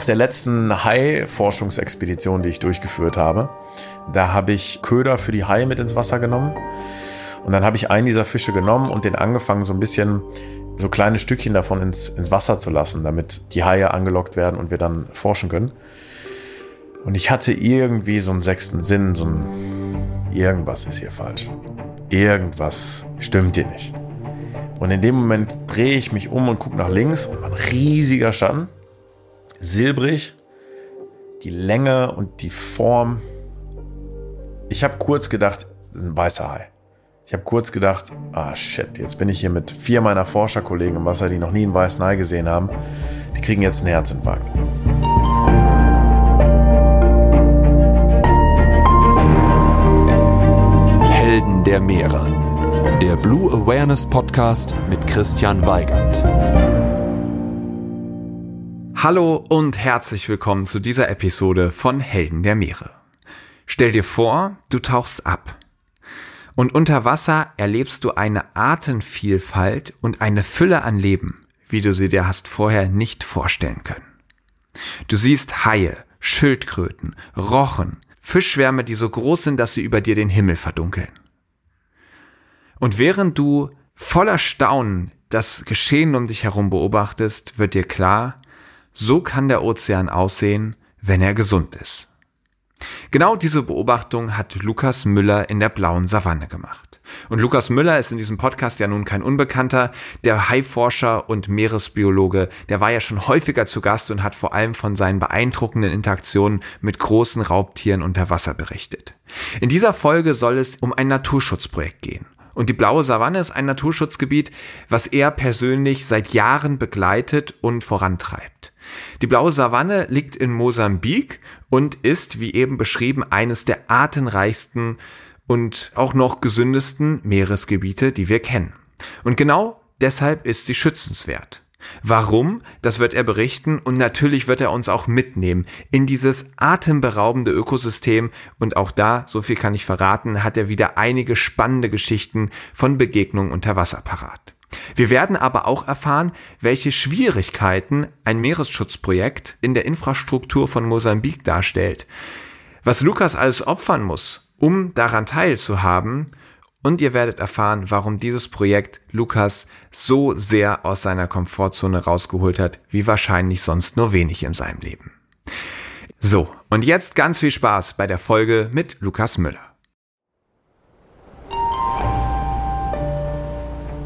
Auf der letzten Hai-Forschungsexpedition, die ich durchgeführt habe, da habe ich Köder für die Haie mit ins Wasser genommen. Und dann habe ich einen dieser Fische genommen und den angefangen, so ein bisschen so kleine Stückchen davon ins, ins Wasser zu lassen, damit die Haie angelockt werden und wir dann forschen können. Und ich hatte irgendwie so einen sechsten Sinn, so ein irgendwas ist hier falsch. Irgendwas stimmt hier nicht. Und in dem Moment drehe ich mich um und gucke nach links und ein riesiger Schatten, silbrig, die Länge und die Form. Ich habe kurz gedacht, ein weißer Hai. Ich habe kurz gedacht, ah shit, jetzt bin ich hier mit vier meiner Forscherkollegen im Wasser, die noch nie einen weißen Hai gesehen haben. Die kriegen jetzt einen Herzinfarkt. Helden der Meere. Der Blue Awareness Podcast mit Christian Weigand. Hallo und herzlich willkommen zu dieser Episode von Helden der Meere. Stell dir vor, du tauchst ab und unter Wasser erlebst du eine Artenvielfalt und eine Fülle an Leben, wie du sie dir hast vorher nicht vorstellen können. Du siehst Haie, Schildkröten, Rochen, Fischschwärme, die so groß sind, dass sie über dir den Himmel verdunkeln. Und während du voller Staunen das Geschehen um dich herum beobachtest, wird dir klar, so kann der Ozean aussehen, wenn er gesund ist. Genau diese Beobachtung hat Lukas Müller in der blauen Savanne gemacht. Und Lukas Müller ist in diesem Podcast ja nun kein Unbekannter. Der Haiforscher und Meeresbiologe, der war ja schon häufiger zu Gast und hat vor allem von seinen beeindruckenden Interaktionen mit großen Raubtieren unter Wasser berichtet. In dieser Folge soll es um ein Naturschutzprojekt gehen. Und die blaue Savanne ist ein Naturschutzgebiet, was er persönlich seit Jahren begleitet und vorantreibt. Die blaue Savanne liegt in Mosambik und ist, wie eben beschrieben, eines der artenreichsten und auch noch gesündesten Meeresgebiete, die wir kennen. Und genau deshalb ist sie schützenswert. Warum? Das wird er berichten und natürlich wird er uns auch mitnehmen in dieses atemberaubende Ökosystem und auch da, so viel kann ich verraten, hat er wieder einige spannende Geschichten von Begegnungen unter Wasser parat. Wir werden aber auch erfahren, welche Schwierigkeiten ein Meeresschutzprojekt in der Infrastruktur von Mosambik darstellt, was Lukas alles opfern muss, um daran teilzuhaben und ihr werdet erfahren, warum dieses Projekt Lukas so sehr aus seiner Komfortzone rausgeholt hat, wie wahrscheinlich sonst nur wenig in seinem Leben. So, und jetzt ganz viel Spaß bei der Folge mit Lukas Müller.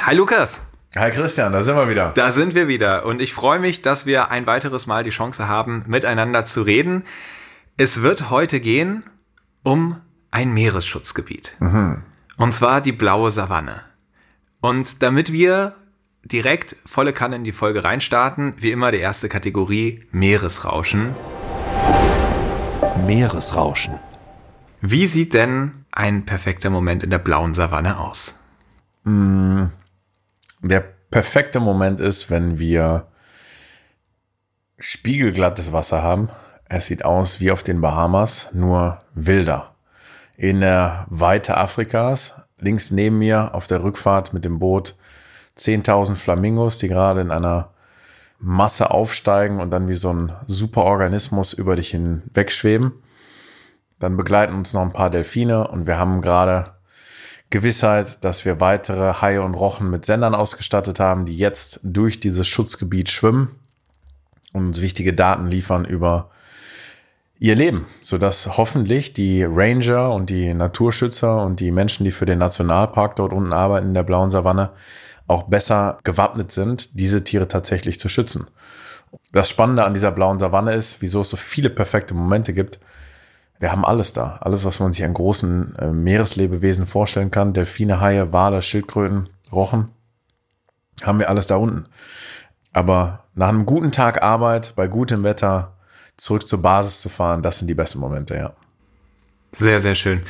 Hi Lukas. Hi Christian, da sind wir wieder. Da sind wir wieder und ich freue mich, dass wir ein weiteres Mal die Chance haben, miteinander zu reden. Es wird heute gehen um ein Meeresschutzgebiet. Mhm. Und zwar die blaue Savanne. Und damit wir direkt volle Kanne in die Folge reinstarten, wie immer die erste Kategorie Meeresrauschen. Meeresrauschen. Wie sieht denn ein perfekter Moment in der blauen Savanne aus? Der perfekte Moment ist, wenn wir spiegelglattes Wasser haben. Es sieht aus wie auf den Bahamas, nur wilder. In der Weite Afrikas, links neben mir auf der Rückfahrt mit dem Boot 10.000 Flamingos, die gerade in einer Masse aufsteigen und dann wie so ein Superorganismus über dich hinwegschweben. Dann begleiten uns noch ein paar Delfine und wir haben gerade Gewissheit, dass wir weitere Haie und Rochen mit Sendern ausgestattet haben, die jetzt durch dieses Schutzgebiet schwimmen und uns wichtige Daten liefern über ihr Leben, sodass hoffentlich die Ranger und die Naturschützer und die Menschen, die für den Nationalpark dort unten arbeiten in der blauen Savanne, auch besser gewappnet sind, diese Tiere tatsächlich zu schützen. Das Spannende an dieser blauen Savanne ist, wieso es so viele perfekte Momente gibt. Wir haben alles da. Alles, was man sich an großen äh, Meereslebewesen vorstellen kann. Delfine, Haie, Wale, Schildkröten, Rochen. Haben wir alles da unten. Aber nach einem guten Tag Arbeit, bei gutem Wetter, zurück zur Basis zu fahren, das sind die besten Momente, ja. Sehr, sehr schön.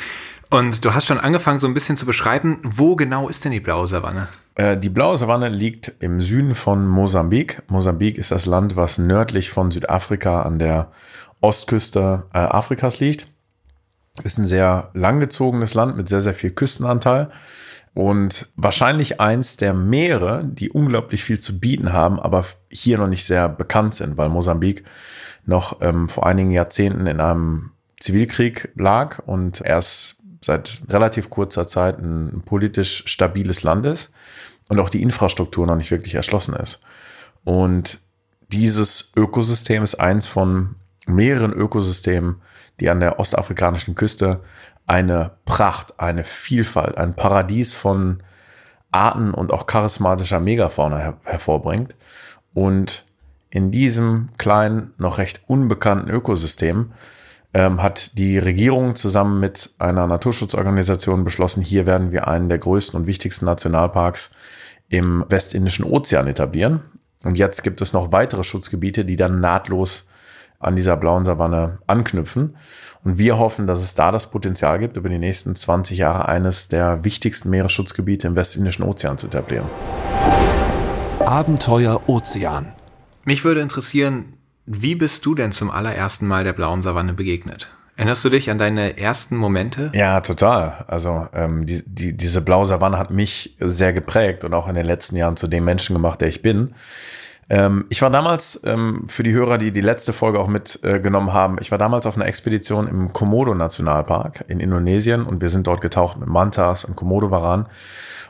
Und du hast schon angefangen, so ein bisschen zu beschreiben, wo genau ist denn die blaue Savanne? Äh, Die blaue Savanne liegt im Süden von Mosambik. Mosambik ist das Land, was nördlich von Südafrika an der Ostküste äh, Afrikas liegt. Ist ein sehr langgezogenes Land mit sehr, sehr viel Küstenanteil und wahrscheinlich eins der Meere, die unglaublich viel zu bieten haben, aber hier noch nicht sehr bekannt sind, weil Mosambik noch ähm, vor einigen Jahrzehnten in einem Zivilkrieg lag und erst seit relativ kurzer Zeit ein politisch stabiles Land ist und auch die Infrastruktur noch nicht wirklich erschlossen ist. Und dieses Ökosystem ist eins von mehreren Ökosystemen, die an der ostafrikanischen Küste eine Pracht, eine Vielfalt, ein Paradies von Arten und auch charismatischer Megafauna her hervorbringt. Und in diesem kleinen, noch recht unbekannten Ökosystem ähm, hat die Regierung zusammen mit einer Naturschutzorganisation beschlossen, hier werden wir einen der größten und wichtigsten Nationalparks im Westindischen Ozean etablieren. Und jetzt gibt es noch weitere Schutzgebiete, die dann nahtlos an dieser blauen Savanne anknüpfen. Und wir hoffen, dass es da das Potenzial gibt, über die nächsten 20 Jahre eines der wichtigsten Meeresschutzgebiete im Westindischen Ozean zu etablieren. Abenteuer Ozean. Mich würde interessieren, wie bist du denn zum allerersten Mal der blauen Savanne begegnet? Erinnerst du dich an deine ersten Momente? Ja, total. Also ähm, die, die, diese blaue Savanne hat mich sehr geprägt und auch in den letzten Jahren zu dem Menschen gemacht, der ich bin. Ähm, ich war damals, ähm, für die Hörer, die die letzte Folge auch mitgenommen äh, haben, ich war damals auf einer Expedition im Komodo-Nationalpark in Indonesien und wir sind dort getaucht mit Mantas und Komodo-Varan.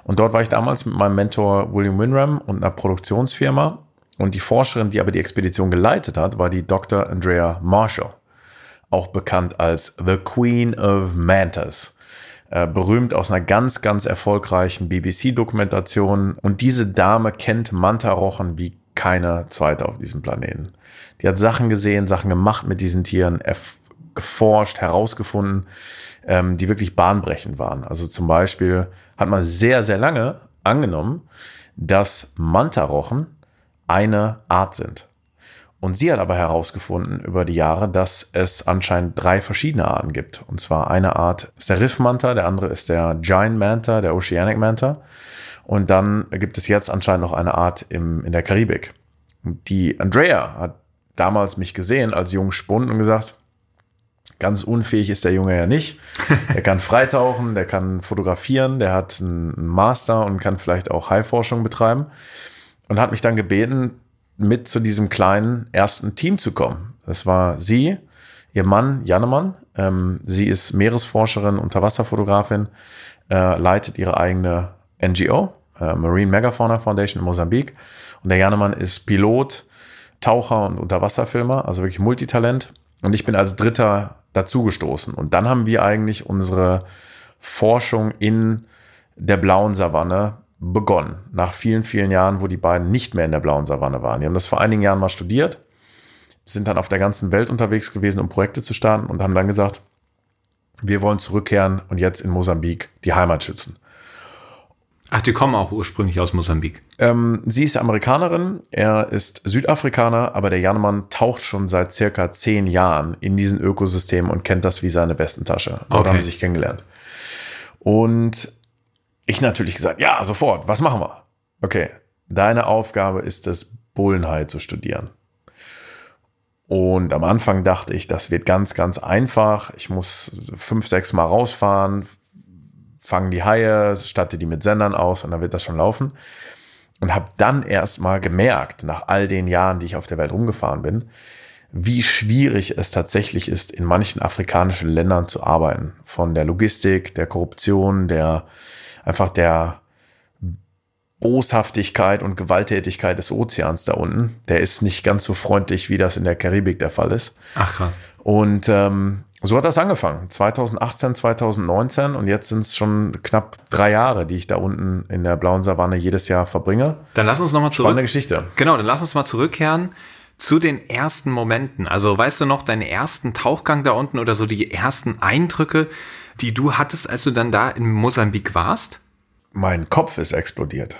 Und dort war ich damals mit meinem Mentor William Winram und einer Produktionsfirma. Und die Forscherin, die aber die Expedition geleitet hat, war die Dr. Andrea Marshall, auch bekannt als The Queen of Mantas. Äh, berühmt aus einer ganz, ganz erfolgreichen BBC-Dokumentation. Und diese Dame kennt Mantarochen wie keine zweite auf diesem Planeten. Die hat Sachen gesehen, Sachen gemacht mit diesen Tieren, geforscht, herausgefunden, ähm, die wirklich bahnbrechend waren. Also zum Beispiel hat man sehr, sehr lange angenommen, dass Mantarochen eine Art sind. Und sie hat aber herausgefunden über die Jahre, dass es anscheinend drei verschiedene Arten gibt. Und zwar eine Art ist der Riffmanta, der andere ist der Giant Manta, der Oceanic Manta. Und dann gibt es jetzt anscheinend noch eine Art im, in der Karibik. Die Andrea hat damals mich gesehen als jungen Spund und gesagt, ganz unfähig ist der Junge ja nicht. Der kann freitauchen, der kann fotografieren, der hat einen Master und kann vielleicht auch Haiforschung betreiben. Und hat mich dann gebeten, mit zu diesem kleinen ersten Team zu kommen. Das war sie, ihr Mann Jannemann. Ähm, sie ist Meeresforscherin, Unterwasserfotografin, äh, leitet ihre eigene NGO, Marine Megafauna Foundation in Mosambik. Und der Jannemann ist Pilot, Taucher und Unterwasserfilmer, also wirklich Multitalent. Und ich bin als Dritter dazugestoßen. Und dann haben wir eigentlich unsere Forschung in der blauen Savanne begonnen. Nach vielen, vielen Jahren, wo die beiden nicht mehr in der blauen Savanne waren. Die haben das vor einigen Jahren mal studiert, sind dann auf der ganzen Welt unterwegs gewesen, um Projekte zu starten und haben dann gesagt, wir wollen zurückkehren und jetzt in Mosambik die Heimat schützen. Ach, die kommen auch ursprünglich aus Mosambik. Ähm, sie ist Amerikanerin, er ist Südafrikaner, aber der Janemann taucht schon seit circa zehn Jahren in diesen Ökosystem und kennt das wie seine Westentasche. Dort Okay. haben sie sich kennengelernt. Und ich natürlich gesagt, ja, sofort, was machen wir? Okay, deine Aufgabe ist es, Bullenhai zu studieren. Und am Anfang dachte ich, das wird ganz, ganz einfach. Ich muss fünf, sechs Mal rausfahren, fangen die Haie, statte die mit Sendern aus und dann wird das schon laufen. Und habe dann erst mal gemerkt, nach all den Jahren, die ich auf der Welt rumgefahren bin, wie schwierig es tatsächlich ist, in manchen afrikanischen Ländern zu arbeiten. Von der Logistik, der Korruption, der einfach der Boshaftigkeit und Gewalttätigkeit des Ozeans da unten. Der ist nicht ganz so freundlich, wie das in der Karibik der Fall ist. Ach krass. Und ähm, so hat das angefangen. 2018, 2019 und jetzt sind es schon knapp drei Jahre, die ich da unten in der blauen Savanne jedes Jahr verbringe. Dann lass uns nochmal zurück. Spannende Geschichte. Genau, dann lass uns mal zurückkehren zu den ersten Momenten. Also weißt du noch deinen ersten Tauchgang da unten oder so die ersten Eindrücke, die du hattest, als du dann da in Mosambik warst? Mein Kopf ist explodiert.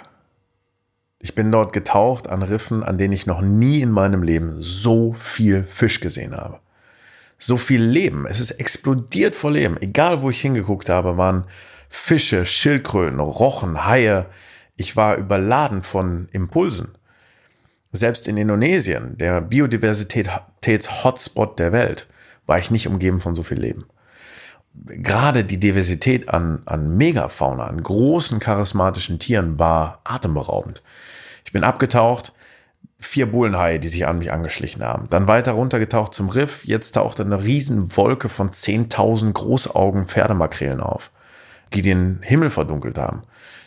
Ich bin dort getaucht an Riffen, an denen ich noch nie in meinem Leben so viel Fisch gesehen habe. So viel Leben. Es ist explodiert vor Leben. Egal, wo ich hingeguckt habe, waren Fische, Schildkröten, Rochen, Haie. Ich war überladen von Impulsen. Selbst in Indonesien, der Biodiversitäts-Hotspot der Welt, war ich nicht umgeben von so viel Leben. Gerade die Diversität an, an Megafauna, an großen charismatischen Tieren war atemberaubend. Ich bin abgetaucht, vier Bullenhaie, die sich an mich angeschlichen haben. Dann weiter runtergetaucht zum Riff. Jetzt tauchte eine riesen Wolke von 10.000 Großaugen Pferdemakrelen auf, die den Himmel verdunkelt haben.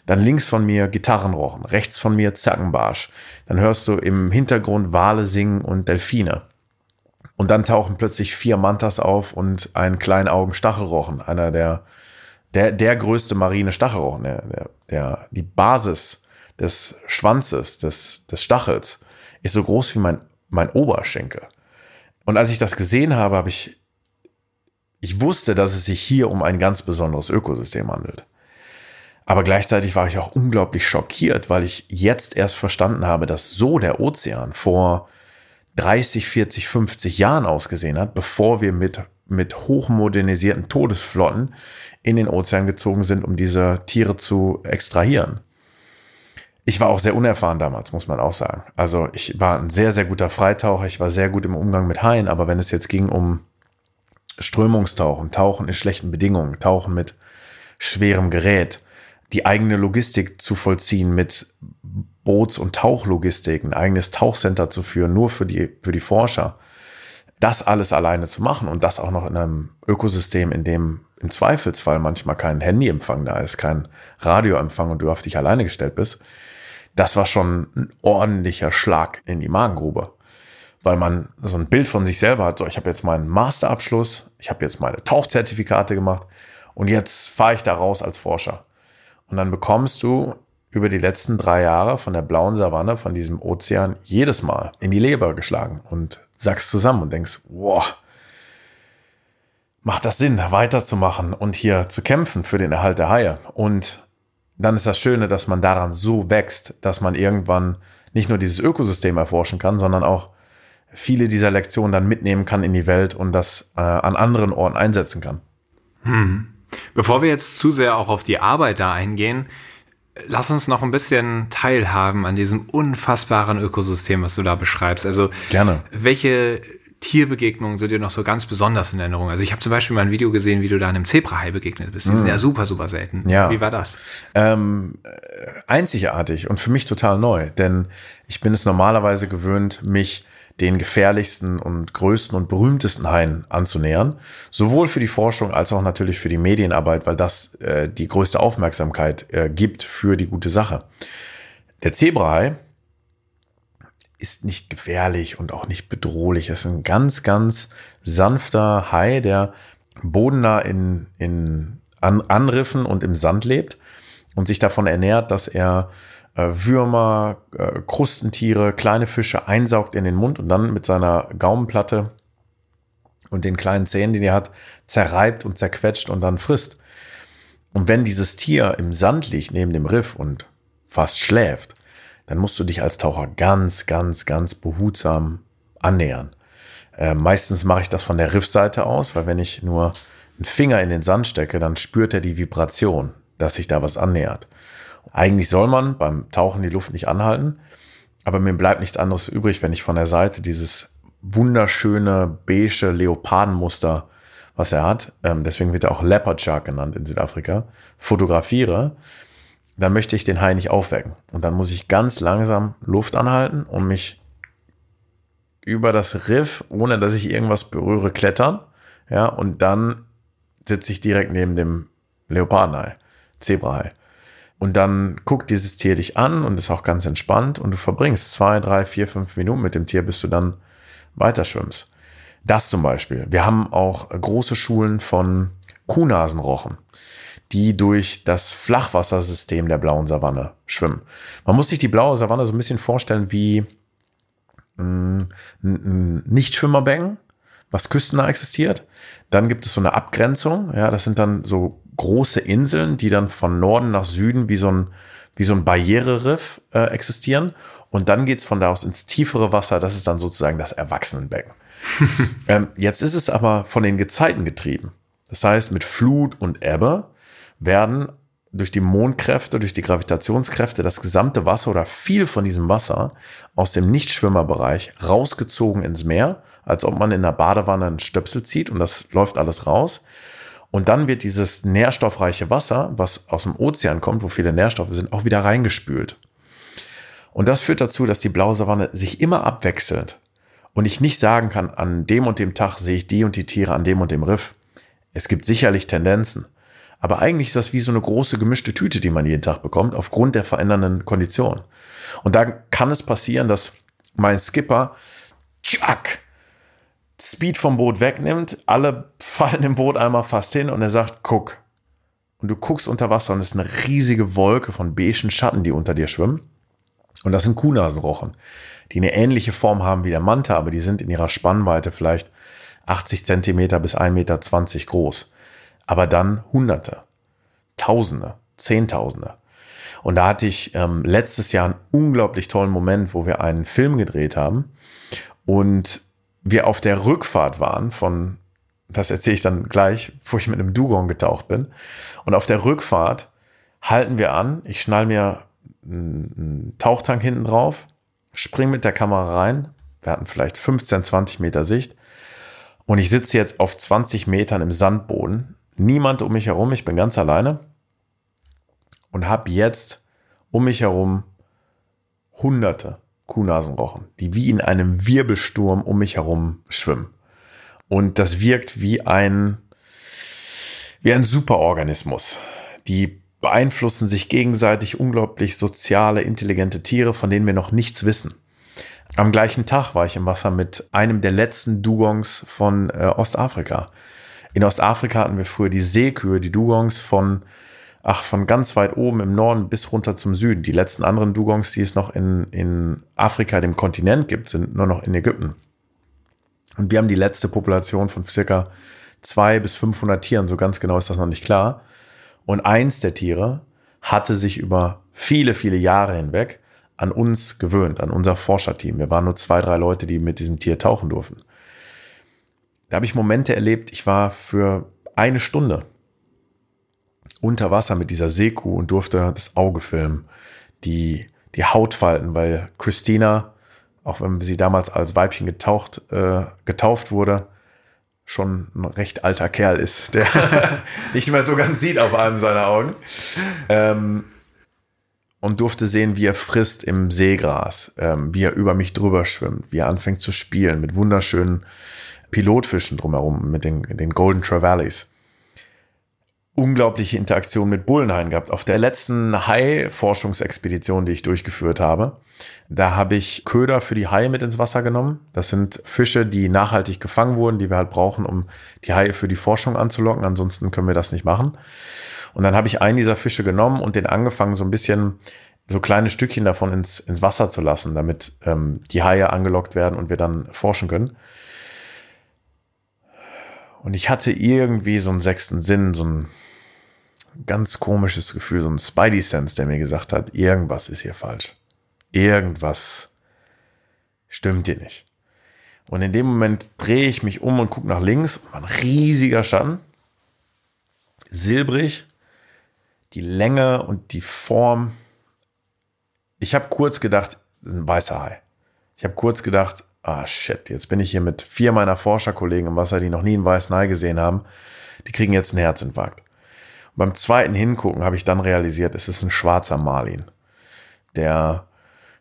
Dann links von mir Gitarrenrochen, rechts von mir Zackenbarsch. Dann hörst du im Hintergrund Wale singen und Delfine. Und dann tauchen plötzlich vier Mantas auf und ein Kleinaugen Stachelrochen, einer der, der, der größte marine Stachelrochen, der, der, der, die Basis des Schwanzes, des, des Stachels, ist so groß wie mein, mein Oberschenkel. Und als ich das gesehen habe, habe ich, ich wusste, dass es sich hier um ein ganz besonderes Ökosystem handelt. Aber gleichzeitig war ich auch unglaublich schockiert, weil ich jetzt erst verstanden habe, dass so der Ozean vor 30, 40, 50 Jahren ausgesehen hat, bevor wir mit, mit hochmodernisierten Todesflotten in den Ozean gezogen sind, um diese Tiere zu extrahieren. Ich war auch sehr unerfahren damals, muss man auch sagen. Also ich war ein sehr, sehr guter Freitaucher, ich war sehr gut im Umgang mit Haien, aber wenn es jetzt ging um Strömungstauchen, Tauchen in schlechten Bedingungen, Tauchen mit schwerem Gerät, die eigene Logistik zu vollziehen mit Boots- und Tauchlogistik, ein eigenes Tauchcenter zu führen, nur für die, für die Forscher, das alles alleine zu machen und das auch noch in einem Ökosystem, in dem im Zweifelsfall manchmal kein Handyempfang da ist, kein Radioempfang und du auf dich alleine gestellt bist, das war schon ein ordentlicher Schlag in die Magengrube. Weil man so ein Bild von sich selber hat, so ich habe jetzt meinen Masterabschluss, ich habe jetzt meine Tauchzertifikate gemacht und jetzt fahre ich da raus als Forscher. Und dann bekommst du über die letzten drei Jahre von der blauen Savanne, von diesem Ozean, jedes Mal in die Leber geschlagen und sagst zusammen und denkst, wow, macht das Sinn, weiterzumachen und hier zu kämpfen für den Erhalt der Haie. Und dann ist das Schöne, dass man daran so wächst, dass man irgendwann nicht nur dieses Ökosystem erforschen kann, sondern auch viele dieser Lektionen dann mitnehmen kann in die Welt und das äh, an anderen Orten einsetzen kann. Hm. Bevor wir jetzt zu sehr auch auf die Arbeit da eingehen, lass uns noch ein bisschen teilhaben an diesem unfassbaren Ökosystem, was du da beschreibst. Also gerne. Welche Tierbegegnungen sind dir noch so ganz besonders in Erinnerung? Also ich habe zum Beispiel mal ein Video gesehen, wie du da einem Zebrahai begegnet bist. Die sind ja super, super selten. Ja. Wie war das? Ähm, äh, einzigartig und für mich total neu, denn ich bin es normalerweise gewöhnt, mich den gefährlichsten und größten und berühmtesten Haien anzunähern. Sowohl für die Forschung als auch natürlich für die Medienarbeit, weil das äh, die größte Aufmerksamkeit äh, gibt für die gute Sache. Der Zebrahai ist nicht gefährlich und auch nicht bedrohlich. Es ist ein ganz, ganz sanfter Hai, der bodennah in, in An Anriffen und im Sand lebt und sich davon ernährt, dass er äh, Würmer, äh, Krustentiere, kleine Fische einsaugt in den Mund und dann mit seiner Gaumenplatte und den kleinen Zähnen, die er hat, zerreibt und zerquetscht und dann frisst. Und wenn dieses Tier im Sand liegt neben dem Riff und fast schläft, dann musst du dich als Taucher ganz, ganz, ganz behutsam annähern. Äh, meistens mache ich das von der Riffseite aus, weil wenn ich nur einen Finger in den Sand stecke, dann spürt er die Vibration, dass sich da was annähert. Eigentlich soll man beim Tauchen die Luft nicht anhalten, aber mir bleibt nichts anderes übrig, wenn ich von der Seite dieses wunderschöne beige Leopardenmuster, was er hat, ähm, deswegen wird er auch Leopard Shark genannt in Südafrika, fotografiere, dann möchte ich den Hai nicht aufwecken. Und dann muss ich ganz langsam Luft anhalten und mich über das Riff, ohne dass ich irgendwas berühre, klettern. Ja, und dann sitze ich direkt neben dem Leopardenhai, Zebrahai. Und dann guckt dieses Tier dich an und ist auch ganz entspannt und du verbringst zwei, drei, vier, fünf Minuten mit dem Tier, bis du dann weiter schwimmst. Das zum Beispiel. Wir haben auch große Schulen von Kuhnasenrochen, die durch das Flachwassersystem der blauen Savanne schwimmen. Man muss sich die blaue Savanne so ein bisschen vorstellen wie mm, ein Nichtschwimmerbecken, was küstennah existiert. Dann gibt es so eine Abgrenzung. Ja, das sind dann so große Inseln, die dann von Norden nach Süden wie so ein, wie so ein Barriereriff äh, existieren. Und dann geht's von da aus ins tiefere Wasser. Das ist dann sozusagen das Erwachsenenbecken. ähm, jetzt ist es aber von den Gezeiten getrieben. Das heißt, mit Flut und Ebbe werden durch die Mondkräfte, durch die Gravitationskräfte das gesamte Wasser oder viel von diesem Wasser aus dem Nichtschwimmerbereich rausgezogen ins Meer, als ob man in der Badewanne einen Stöpsel zieht und das läuft alles raus. Und dann wird dieses nährstoffreiche Wasser, was aus dem Ozean kommt, wo viele Nährstoffe sind, auch wieder reingespült. Und das führt dazu, dass die Blausavanne sich immer abwechselt und ich nicht sagen kann, an dem und dem Tag sehe ich die und die Tiere an dem und dem Riff. Es gibt sicherlich Tendenzen. Aber eigentlich ist das wie so eine große gemischte Tüte, die man jeden Tag bekommt, aufgrund der verändernden Konditionen. Und da kann es passieren, dass mein Skipper tschak, Speed vom Boot wegnimmt, alle fallen im Boot einmal fast hin und er sagt, guck. Und du guckst unter Wasser und es ist eine riesige Wolke von beigen Schatten, die unter dir schwimmen. Und das sind Kuhnasenrochen, die eine ähnliche Form haben wie der Manta, aber die sind in ihrer Spannweite vielleicht 80 Zentimeter bis 1,20 Meter groß aber dann Hunderte, Tausende, Zehntausende. Und da hatte ich ähm, letztes Jahr einen unglaublich tollen Moment, wo wir einen Film gedreht haben und wir auf der Rückfahrt waren von, das erzähle ich dann gleich, wo ich mit einem Dugong getaucht bin. Und auf der Rückfahrt halten wir an, ich schnall mir einen Tauchtank hinten drauf, spring mit der Kamera rein. Wir hatten vielleicht 15, 20 Meter Sicht. Und ich sitze jetzt auf 20 Metern im Sandboden niemand um mich herum, ich bin ganz alleine und habe jetzt um mich herum hunderte Kuhnasenrochen, die wie in einem Wirbelsturm um mich herum schwimmen. Und das wirkt wie ein, wie ein Superorganismus. Die beeinflussen sich gegenseitig unglaublich soziale, intelligente Tiere, von denen wir noch nichts wissen. Am gleichen Tag war ich im Wasser mit einem der letzten Dugongs von äh, Ostafrika. In Ostafrika hatten wir früher die Seekühe, die Dugongs von, ach, von ganz weit oben im Norden bis runter zum Süden. Die letzten anderen Dugongs, die es noch in, in Afrika, dem Kontinent gibt, sind nur noch in Ägypten. Und wir haben die letzte Population von circa zwei bis 500 Tieren, so ganz genau ist das noch nicht klar. Und eins der Tiere hatte sich über viele, viele Jahre hinweg an uns gewöhnt, an unser Forscherteam. Wir waren nur zwei, drei Leute, die mit diesem Tier tauchen durften. Da habe ich Momente erlebt, ich war für eine Stunde unter Wasser mit dieser Seekuh und durfte das Auge filmen, die, die Hautfalten, weil Christina, auch wenn sie damals als Weibchen getaucht, äh, getauft wurde, schon ein recht alter Kerl ist, der nicht mehr so ganz sieht auf einem seiner Augen. Ähm, und durfte sehen, wie er frisst im Seegras, ähm, wie er über mich drüber schwimmt, wie er anfängt zu spielen mit wunderschönen Pilotfischen drumherum, mit den, den Golden Trevallies. Unglaubliche Interaktion mit Bullenhaien gehabt. Auf der letzten Hai-Forschungsexpedition, die ich durchgeführt habe, da habe ich Köder für die Haie mit ins Wasser genommen. Das sind Fische, die nachhaltig gefangen wurden, die wir halt brauchen, um die Haie für die Forschung anzulocken. Ansonsten können wir das nicht machen. Und dann habe ich einen dieser Fische genommen und den angefangen, so ein bisschen so kleine Stückchen davon ins, ins Wasser zu lassen, damit ähm, die Haie angelockt werden und wir dann forschen können. Und ich hatte irgendwie so einen sechsten Sinn, so ein ganz komisches Gefühl, so ein Spidey-Sense, der mir gesagt hat, irgendwas ist hier falsch. Irgendwas stimmt hier nicht. Und in dem Moment drehe ich mich um und gucke nach links. Ein riesiger Schatten. silbrig, die Länge und die Form. Ich habe kurz gedacht, ein weißer Hai. Ich habe kurz gedacht, ah shit, jetzt bin ich hier mit vier meiner Forscherkollegen im Wasser, die noch nie einen weißen Hai gesehen haben. Die kriegen jetzt einen Herzinfarkt. Und beim zweiten Hingucken habe ich dann realisiert, es ist ein schwarzer Marlin. Der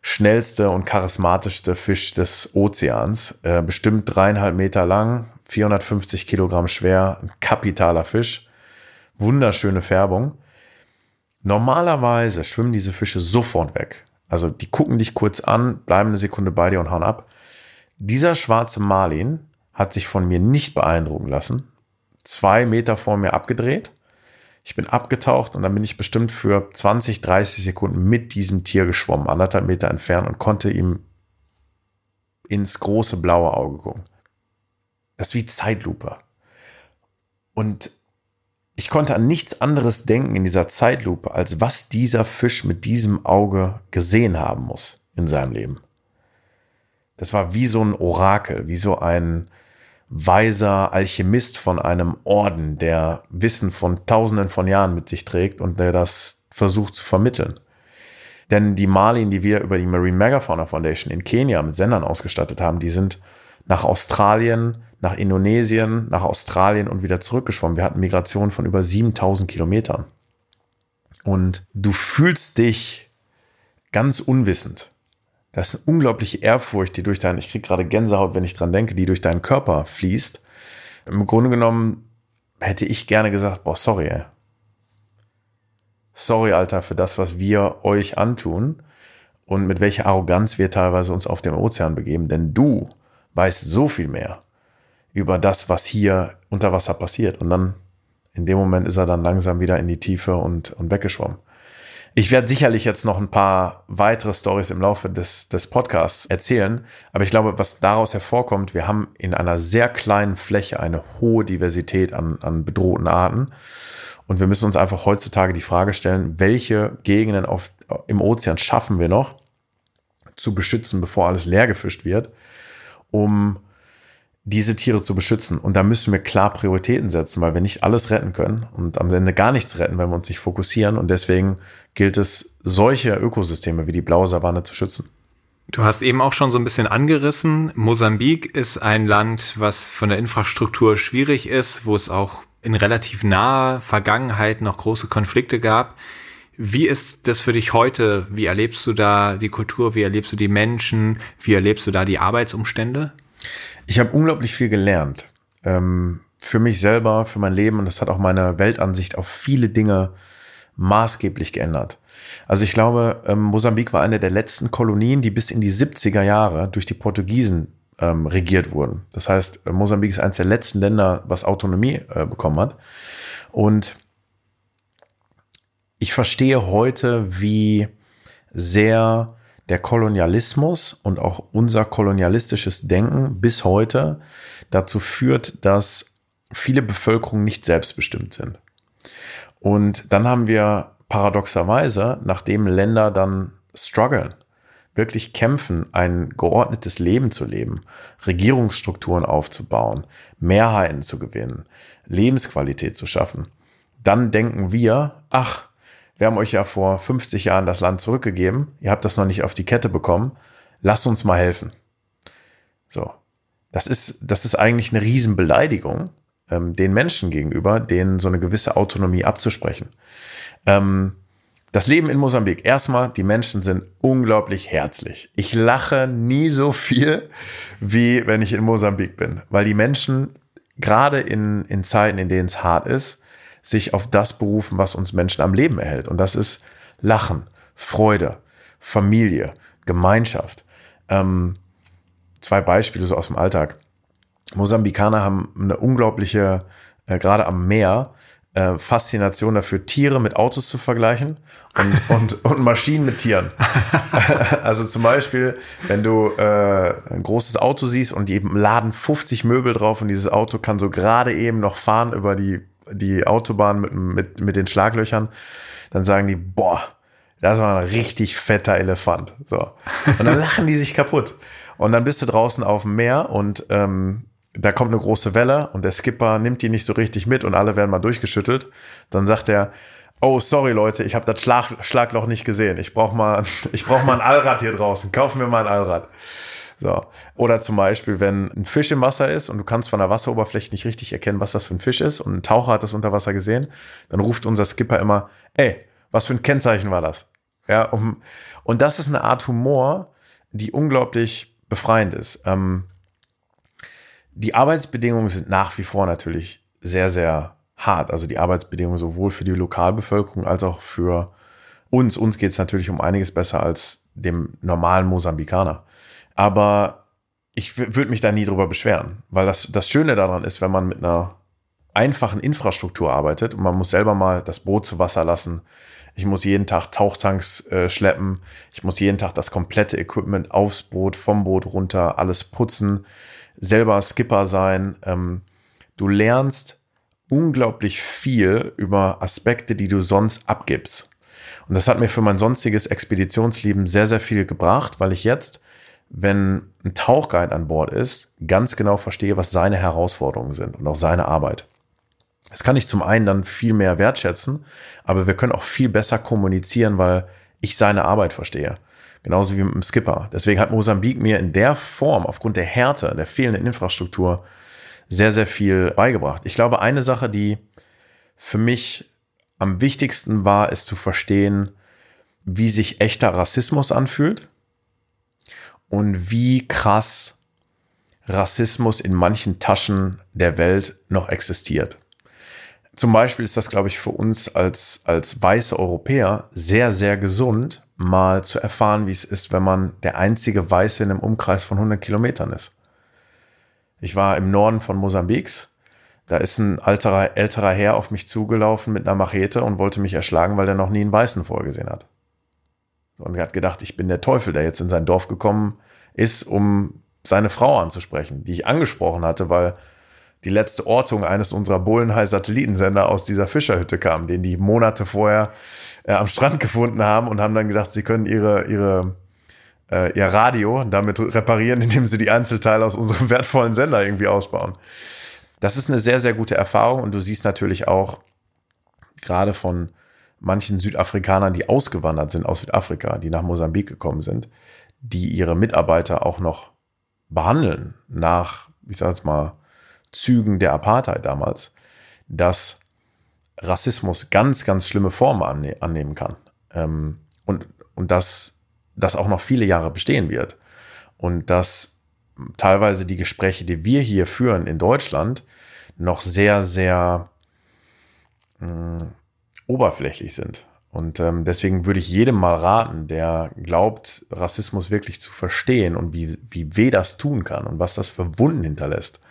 schnellste und charismatischste Fisch des Ozeans. Äh, bestimmt dreieinhalb Meter lang, 450 Kilogramm schwer, ein kapitaler Fisch. Wunderschöne Färbung. Normalerweise schwimmen diese Fische sofort weg. Also die gucken dich kurz an, bleiben eine Sekunde bei dir und hauen ab. Dieser schwarze Marlin hat sich von mir nicht beeindrucken lassen. Zwei Meter vor mir abgedreht. Ich bin abgetaucht und dann bin ich bestimmt für 20, 30 Sekunden mit diesem Tier geschwommen, anderthalb Meter entfernt und konnte ihm ins große blaue Auge gucken. Das ist wie Zeitlupe. Und ich konnte an nichts anderes denken in dieser Zeitlupe, als was dieser Fisch mit diesem Auge gesehen haben muss in seinem Leben. Das war wie so ein Orakel, wie so ein weiser Alchemist von einem Orden, der Wissen von Tausenden von Jahren mit sich trägt und der das versucht zu vermitteln. Denn die Marlin, die wir über die Marine Megafauna Foundation in Kenia mit Sendern ausgestattet haben, die sind nach Australien, nach Indonesien, nach Australien und wieder zurückgeschwommen. Wir hatten Migration von über 7000 Kilometern. Und du fühlst dich ganz unwissend. Das ist eine unglaubliche Ehrfurcht, die durch deinen, ich krieg gerade Gänsehaut, wenn ich dran denke, die durch deinen Körper fließt. Im Grunde genommen hätte ich gerne gesagt, boah, sorry, ey. Sorry, Alter, für das, was wir euch antun und mit welcher Arroganz wir teilweise uns auf dem Ozean begeben, denn du weißt so viel mehr über das, was hier unter Wasser passiert. Und dann, in dem Moment ist er dann langsam wieder in die Tiefe und, und weggeschwommen. Ich werde sicherlich jetzt noch ein paar weitere Stories im Laufe des, des Podcasts erzählen, aber ich glaube, was daraus hervorkommt, wir haben in einer sehr kleinen Fläche eine hohe Diversität an, an bedrohten Arten. Und wir müssen uns einfach heutzutage die Frage stellen, welche Gegenden auf, im Ozean schaffen wir noch zu beschützen, bevor alles leer gefischt wird, um diese Tiere zu beschützen. Und da müssen wir klar Prioritäten setzen, weil wir nicht alles retten können und am Ende gar nichts retten, wenn wir uns nicht fokussieren. Und deswegen gilt es, solche Ökosysteme wie die blaue Savanne zu schützen. Du hast eben auch schon so ein bisschen angerissen. Mosambik ist ein Land, was von der Infrastruktur schwierig ist, wo es auch in relativ naher Vergangenheit noch große Konflikte gab. Wie ist das für dich heute? Wie erlebst du da die Kultur? Wie erlebst du die Menschen? Wie erlebst du da die Arbeitsumstände? Ich habe unglaublich viel gelernt. Ähm, für mich selber, für mein Leben und das hat auch meine Weltansicht auf viele Dinge maßgeblich geändert. Also ich glaube, ähm, Mosambik war eine der letzten Kolonien, die bis in die 70er Jahre durch die Portugiesen ähm, regiert wurden. Das heißt, äh, Mosambik ist eines der letzten Länder, was Autonomie äh, bekommen hat. Und ich verstehe heute, wie sehr der Kolonialismus und auch unser kolonialistisches Denken bis heute dazu führt, dass viele Bevölkerungen nicht selbstbestimmt sind. Und dann haben wir paradoxerweise, nachdem Länder dann strugglen, wirklich kämpfen, ein geordnetes Leben zu leben, Regierungsstrukturen aufzubauen, Mehrheiten zu gewinnen, Lebensqualität zu schaffen, dann denken wir, ach, wir haben euch ja vor 50 Jahren das Land zurückgegeben, ihr habt das noch nicht auf die Kette bekommen, lasst uns mal helfen. So. Das ist, das ist eigentlich eine Riesenbeleidigung ähm, den Menschen gegenüber, denen so eine gewisse Autonomie abzusprechen. Ähm, das Leben in Mosambik. Erstmal, die Menschen sind unglaublich herzlich. Ich lache nie so viel, wie wenn ich in Mosambik bin, weil die Menschen gerade in, in Zeiten, in denen es hart ist, sich auf das berufen, was uns Menschen am Leben erhält. Und das ist Lachen, Freude, Familie, Gemeinschaft. Ähm, zwei Beispiele so aus dem Alltag. Mosambikaner haben eine unglaubliche, äh, gerade am Meer, äh, Faszination dafür, Tiere mit Autos zu vergleichen und, und, und Maschinen mit Tieren. also zum Beispiel, wenn du äh, ein großes Auto siehst und die laden 50 Möbel drauf und dieses Auto kann so gerade eben noch fahren über die die Autobahn mit, mit, mit den Schlaglöchern, dann sagen die, boah, das war ein richtig fetter Elefant. So. Und dann lachen die sich kaputt. Und dann bist du draußen auf dem Meer und ähm, da kommt eine große Welle und der Skipper nimmt die nicht so richtig mit und alle werden mal durchgeschüttelt. Dann sagt er, oh, sorry Leute, ich habe das Schlag, Schlagloch nicht gesehen. Ich brauche mal, brauch mal ein Allrad hier draußen. Kaufen wir mal ein Allrad. So. Oder zum Beispiel, wenn ein Fisch im Wasser ist und du kannst von der Wasseroberfläche nicht richtig erkennen, was das für ein Fisch ist und ein Taucher hat das unter Wasser gesehen, dann ruft unser Skipper immer, ey, was für ein Kennzeichen war das? Ja, um, und das ist eine Art Humor, die unglaublich befreiend ist. Ähm, die Arbeitsbedingungen sind nach wie vor natürlich sehr, sehr hart. Also die Arbeitsbedingungen sowohl für die Lokalbevölkerung als auch für uns. Uns geht es natürlich um einiges besser als dem normalen Mosambikaner. Aber ich würde mich da nie drüber beschweren, weil das, das Schöne daran ist, wenn man mit einer einfachen Infrastruktur arbeitet und man muss selber mal das Boot zu Wasser lassen. Ich muss jeden Tag Tauchtanks äh, schleppen. Ich muss jeden Tag das komplette Equipment aufs Boot, vom Boot runter, alles putzen, selber Skipper sein. Ähm, du lernst unglaublich viel über Aspekte, die du sonst abgibst. Und das hat mir für mein sonstiges Expeditionsleben sehr, sehr viel gebracht, weil ich jetzt, wenn ein Tauchguide an Bord ist, ganz genau verstehe, was seine Herausforderungen sind und auch seine Arbeit. Das kann ich zum einen dann viel mehr wertschätzen, aber wir können auch viel besser kommunizieren, weil ich seine Arbeit verstehe. Genauso wie mit dem Skipper. Deswegen hat Mosambik mir in der Form, aufgrund der Härte, der fehlenden Infrastruktur, sehr, sehr viel beigebracht. Ich glaube, eine Sache, die für mich am wichtigsten war, ist zu verstehen, wie sich echter Rassismus anfühlt und wie krass Rassismus in manchen Taschen der Welt noch existiert. Zum Beispiel ist das, glaube ich, für uns als, als weiße Europäer sehr, sehr gesund, mal zu erfahren, wie es ist, wenn man der einzige Weiße in einem Umkreis von 100 Kilometern ist. Ich war im Norden von Mosambiks. Da ist ein alterer, älterer Herr auf mich zugelaufen mit einer Machete und wollte mich erschlagen, weil er noch nie einen Weißen vorgesehen hat. Und er hat gedacht, ich bin der Teufel, der jetzt in sein Dorf gekommen ist, um seine Frau anzusprechen, die ich angesprochen hatte, weil die letzte Ortung eines unserer Bullenhai-Satellitensender aus dieser Fischerhütte kam, den die Monate vorher äh, am Strand gefunden haben und haben dann gedacht, sie können ihre, ihre, äh, ihr Radio damit reparieren, indem sie die Einzelteile aus unserem wertvollen Sender irgendwie ausbauen. Das ist eine sehr, sehr gute Erfahrung und du siehst natürlich auch gerade von manchen Südafrikanern, die ausgewandert sind aus Südafrika, die nach Mosambik gekommen sind, die ihre Mitarbeiter auch noch behandeln nach, ich sage jetzt mal, Zügen der Apartheid damals, dass Rassismus ganz, ganz schlimme Formen anne annehmen kann. Ähm, und, und dass das auch noch viele Jahre bestehen wird. Und dass teilweise die Gespräche, die wir hier führen in Deutschland, noch sehr, sehr mh, mm, oberflächlich sind. Und ähm, deswegen würde ich jedem mal raten, der glaubt, Rassismus wirklich zu verstehen und wie, wie weh das tun kann und was das für Wunden hinterlässt,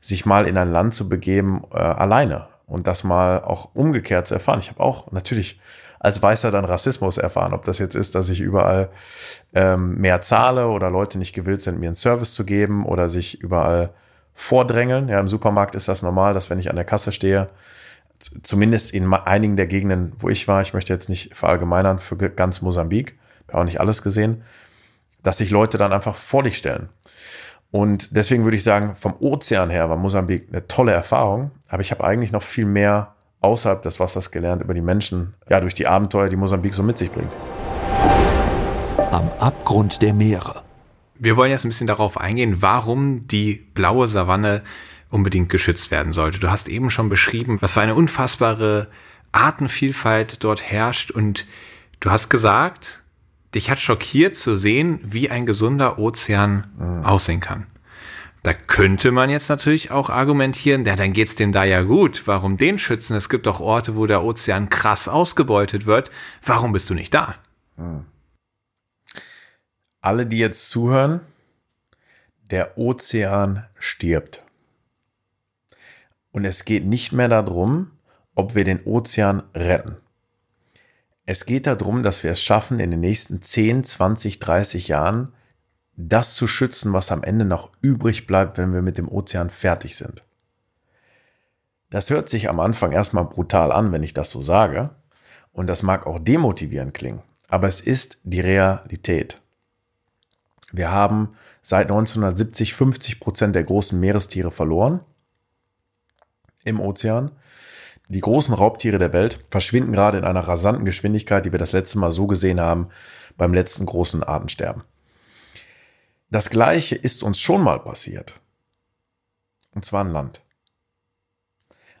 sich mal in ein Land zu begeben, äh, alleine und das mal auch umgekehrt zu erfahren. Ich habe auch natürlich als Weißer dann Rassismus erfahren, ob das jetzt ist, dass ich überall ähm, mehr zahle oder Leute nicht gewillt sind, mir einen Service zu geben oder sich überall vordrängeln. Ja, im Supermarkt ist das normal, dass wenn ich an der Kasse stehe, zumindest in einigen der Gegenden, wo ich war, ich möchte jetzt nicht verallgemeinern für ganz Mosambik, habe auch nicht alles gesehen, dass sich Leute dann einfach vor dich stellen. Und deswegen würde ich sagen, vom Ozean her war Mosambik eine tolle Erfahrung, aber ich habe eigentlich noch viel mehr außerhalb des Wassers gelernt über die Menschen, ja, durch die Abenteuer, die Mosambik so mit sich bringt. Am Abgrund der Meere. Wir wollen jetzt ein bisschen darauf eingehen, warum die blaue Savanne unbedingt geschützt werden sollte. Du hast eben schon beschrieben, was für eine unfassbare Artenvielfalt dort herrscht und du hast gesagt, dich hat schockiert zu sehen, wie ein gesunder Ozean mhm. aussehen kann. Da könnte man jetzt natürlich auch argumentieren, ja, dann geht's dem da ja gut. Warum den schützen? Es gibt doch Orte, wo der Ozean krass ausgebeutet wird. Warum bist du nicht da? Mhm. Alle, die jetzt zuhören, der Ozean stirbt. Und es geht nicht mehr darum, ob wir den Ozean retten. Es geht darum, dass wir es schaffen, in den nächsten 10, 20, 30 Jahren das zu schützen, was am Ende noch übrig bleibt, wenn wir mit dem Ozean fertig sind. Das hört sich am Anfang erstmal brutal an, wenn ich das so sage. Und das mag auch demotivierend klingen. Aber es ist die Realität. Wir haben seit 1970 50 Prozent der großen Meerestiere verloren im Ozean. Die großen Raubtiere der Welt verschwinden gerade in einer rasanten Geschwindigkeit, die wir das letzte Mal so gesehen haben beim letzten großen Artensterben. Das gleiche ist uns schon mal passiert. Und zwar an Land.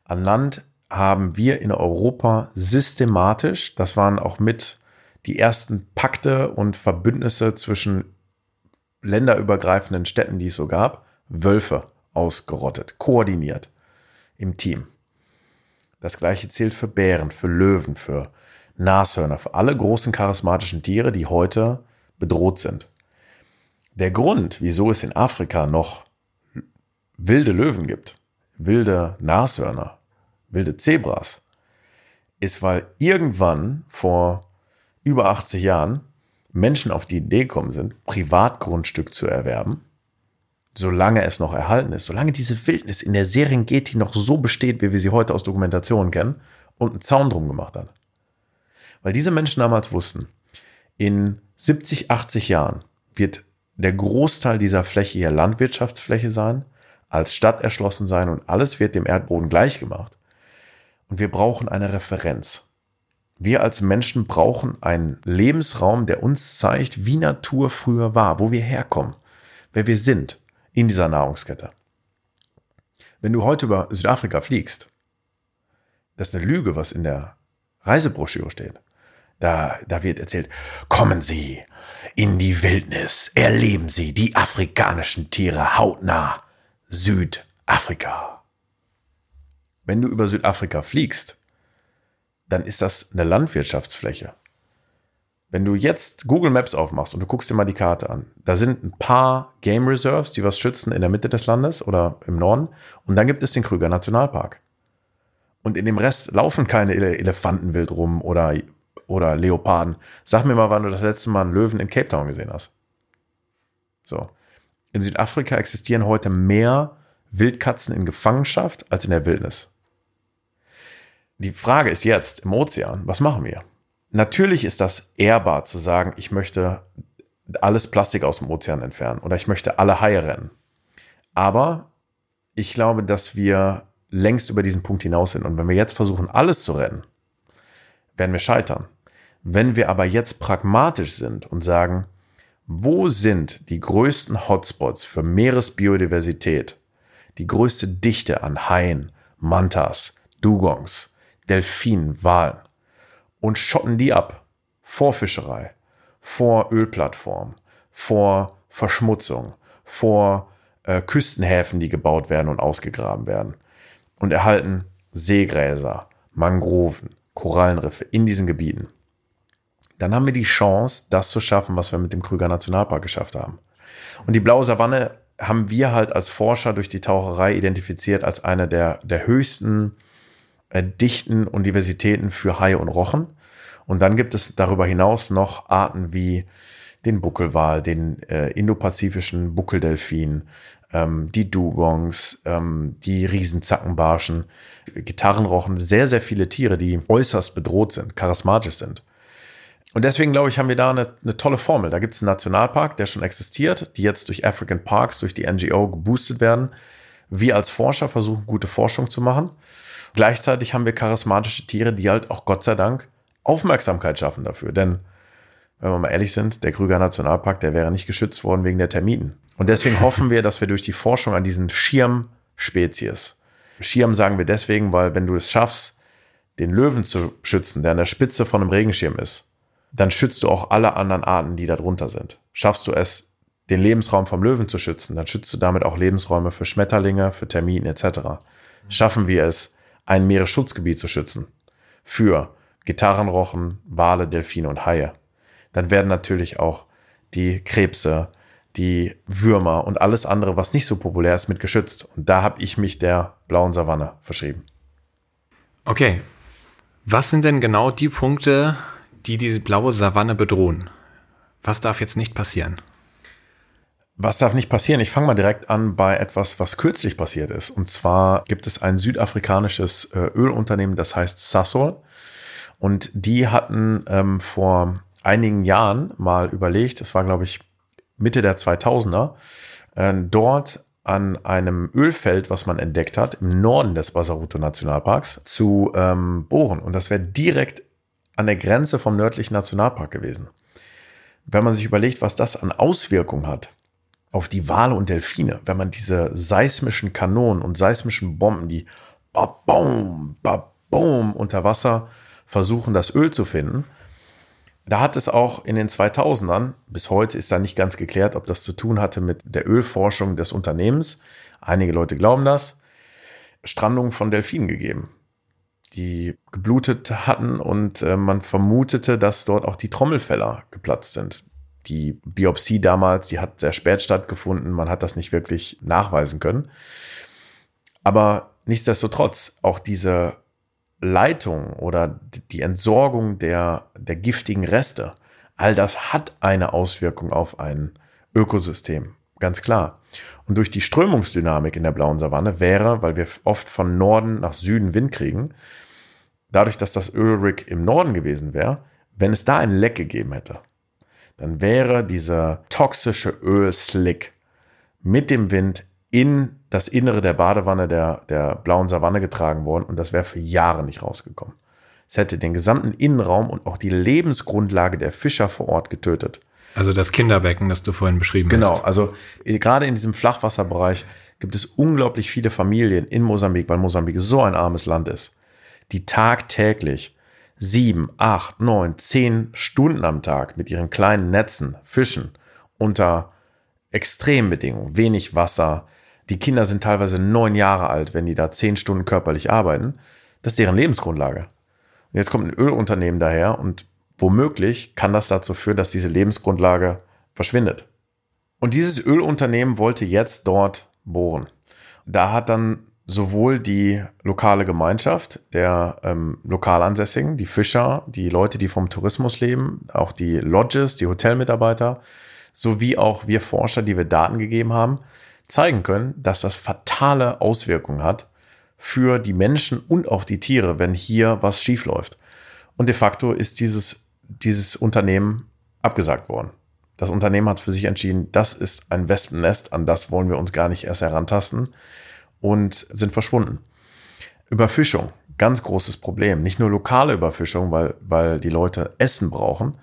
An Land haben wir in Europa systematisch, das waren auch mit die ersten Pakte und Verbündnisse zwischen länderübergreifenden Städten, die es so gab, Wölfe ausgerottet, koordiniert im Team. Das gleiche zählt für Bären, für Löwen, für Nashörner, für alle großen charismatischen Tiere, die heute bedroht sind. Der Grund, wieso es in Afrika noch wilde Löwen gibt, wilde Nashörner, wilde Zebras, ist, weil irgendwann vor über 80 Jahren Menschen auf die Idee gekommen sind, Privatgrundstück zu erwerben, solange es noch erhalten ist, solange diese Wildnis in der Serengeti noch so besteht, wie wir sie heute aus Dokumentationen kennen, und einen Zaun drum gemacht hat. Weil diese Menschen damals wussten, in 70, 80 Jahren wird der Großteil dieser Fläche hier Landwirtschaftsfläche sein, als Stadt erschlossen sein und alles wird dem Erdboden gleichgemacht. Und wir brauchen eine Referenz. Wir als Menschen brauchen einen Lebensraum, der uns zeigt, wie Natur früher war, wo wir herkommen, wer wir sind in dieser Nahrungskette. Wenn du heute über Südafrika fliegst, das ist eine Lüge, was in der Reisebroschüre steht. Da, da wird erzählt, kommen Sie in die Wildnis, erleben Sie die afrikanischen Tiere hautnah. Südafrika. Wenn du über Südafrika fliegst, dann ist das eine Landwirtschaftsfläche. Wenn du jetzt Google Maps aufmachst und du guckst dir mal die Karte an, da sind ein paar Game Reserves, die was schützen in der Mitte des Landes oder im Norden. Und dann gibt es den Krüger Nationalpark. Und in dem Rest laufen keine Elefanten wild rum oder, oder Leoparden. Sag mir mal, wann du das letzte Mal einen Löwen in Cape Town gesehen hast. So. In Südafrika existieren heute mehr Wildkatzen in Gefangenschaft als in der Wildnis. Die Frage ist jetzt im Ozean, was machen wir? Natürlich ist das ehrbar zu sagen, ich möchte alles Plastik aus dem Ozean entfernen oder ich möchte alle Haie rennen. Aber ich glaube, dass wir längst über diesen Punkt hinaus sind. Und wenn wir jetzt versuchen, alles zu rennen, werden wir scheitern. Wenn wir aber jetzt pragmatisch sind und sagen, wo sind die größten Hotspots für Meeresbiodiversität, die größte Dichte an Haien, Mantas, Dugongs, Delfinen, Walen und schotten die ab vor Fischerei, vor Ölplattformen, vor Verschmutzung, vor äh, Küstenhäfen, die gebaut werden und ausgegraben werden und erhalten Seegräser, Mangroven, Korallenriffe in diesen Gebieten. Dann haben wir die Chance, das zu schaffen, was wir mit dem Krüger Nationalpark geschafft haben. Und die blaue Savanne haben wir halt als Forscher durch die Taucherei identifiziert als eine der, der höchsten äh, Dichten und Diversitäten für Haie und Rochen. Und dann gibt es darüber hinaus noch Arten wie den Buckelwal, den äh, indopazifischen Buckeldelfin, ähm, die Dugongs, ähm, die Riesenzackenbarschen, Gitarrenrochen, sehr, sehr viele Tiere, die äußerst bedroht sind, charismatisch sind. Und deswegen glaube ich, haben wir da eine, eine tolle Formel. Da gibt es einen Nationalpark, der schon existiert, die jetzt durch African Parks, durch die NGO geboostet werden. Wir als Forscher versuchen, gute Forschung zu machen. Gleichzeitig haben wir charismatische Tiere, die halt auch Gott sei Dank Aufmerksamkeit schaffen dafür. Denn, wenn wir mal ehrlich sind, der Krüger Nationalpark, der wäre nicht geschützt worden wegen der Termiten. Und deswegen hoffen wir, dass wir durch die Forschung an diesen Schirmspezies, Schirm sagen wir deswegen, weil wenn du es schaffst, den Löwen zu schützen, der an der Spitze von einem Regenschirm ist, dann schützt du auch alle anderen Arten, die da drunter sind. Schaffst du es, den Lebensraum vom Löwen zu schützen, dann schützt du damit auch Lebensräume für Schmetterlinge, für Termiten etc. Schaffen wir es, ein Meeresschutzgebiet zu schützen für Gitarrenrochen, Wale, Delfine und Haie, dann werden natürlich auch die Krebse, die Würmer und alles andere, was nicht so populär ist, mit geschützt. Und da habe ich mich der blauen Savanne verschrieben. Okay. Was sind denn genau die Punkte, die diese blaue Savanne bedrohen? Was darf jetzt nicht passieren? Was darf nicht passieren? Ich fange mal direkt an bei etwas, was kürzlich passiert ist. Und zwar gibt es ein südafrikanisches äh, Ölunternehmen, das heißt Sasol. Und die hatten ähm, vor einigen Jahren mal überlegt, das war glaube ich Mitte der 2000er, äh, dort an einem Ölfeld, was man entdeckt hat, im Norden des Basaruto Nationalparks, zu ähm, bohren. Und das wäre direkt an der Grenze vom nördlichen Nationalpark gewesen. Wenn man sich überlegt, was das an Auswirkungen hat auf die Wale und Delfine, wenn man diese seismischen Kanonen und seismischen Bomben, die babum, babum unter Wasser versuchen, das Öl zu finden, da hat es auch in den 2000ern, bis heute ist da nicht ganz geklärt, ob das zu tun hatte mit der Ölforschung des Unternehmens. Einige Leute glauben das. Strandungen von Delfinen gegeben, die geblutet hatten und äh, man vermutete, dass dort auch die Trommelfeller geplatzt sind. Die Biopsie damals, die hat sehr spät stattgefunden, man hat das nicht wirklich nachweisen können. Aber nichtsdestotrotz, auch diese Leitung oder die Entsorgung der, der giftigen Reste, all das hat eine Auswirkung auf ein Ökosystem, ganz klar. Und durch die Strömungsdynamik in der blauen Savanne wäre, weil wir oft von Norden nach Süden Wind kriegen, dadurch, dass das Ölrig im Norden gewesen wäre, wenn es da ein Leck gegeben hätte, dann wäre dieser toxische Ölslick mit dem Wind in das Innere der Badewanne der, der blauen Savanne getragen worden und das wäre für Jahre nicht rausgekommen. Es hätte den gesamten Innenraum und auch die Lebensgrundlage der Fischer vor Ort getötet. Also das Kinderbecken, das du vorhin beschrieben genau, hast. Genau, also äh, gerade in diesem Flachwasserbereich gibt es unglaublich viele Familien in Mosambik, weil Mosambik so ein armes Land ist, die tagtäglich sieben, acht, neun, zehn Stunden am Tag mit ihren kleinen Netzen fischen unter Extrembedingungen, wenig Wasser, die Kinder sind teilweise neun Jahre alt, wenn die da zehn Stunden körperlich arbeiten. Das ist deren Lebensgrundlage. Und jetzt kommt ein Ölunternehmen daher und womöglich kann das dazu führen, dass diese Lebensgrundlage verschwindet. Und dieses Ölunternehmen wollte jetzt dort bohren. Da hat dann sowohl die lokale Gemeinschaft der ähm, Lokalansässigen, die Fischer, die Leute, die vom Tourismus leben, auch die Lodges, die Hotelmitarbeiter, sowie auch wir Forscher, die wir Daten gegeben haben, zeigen können, dass das fatale Auswirkungen hat für die Menschen und auch die Tiere, wenn hier was schief läuft. Und de facto ist dieses, dieses Unternehmen abgesagt worden. Das Unternehmen hat für sich entschieden, das ist ein Wespennest, an das wollen wir uns gar nicht erst herantasten und sind verschwunden. Überfischung, ganz großes Problem. Nicht nur lokale Überfischung, weil, weil die Leute Essen brauchen,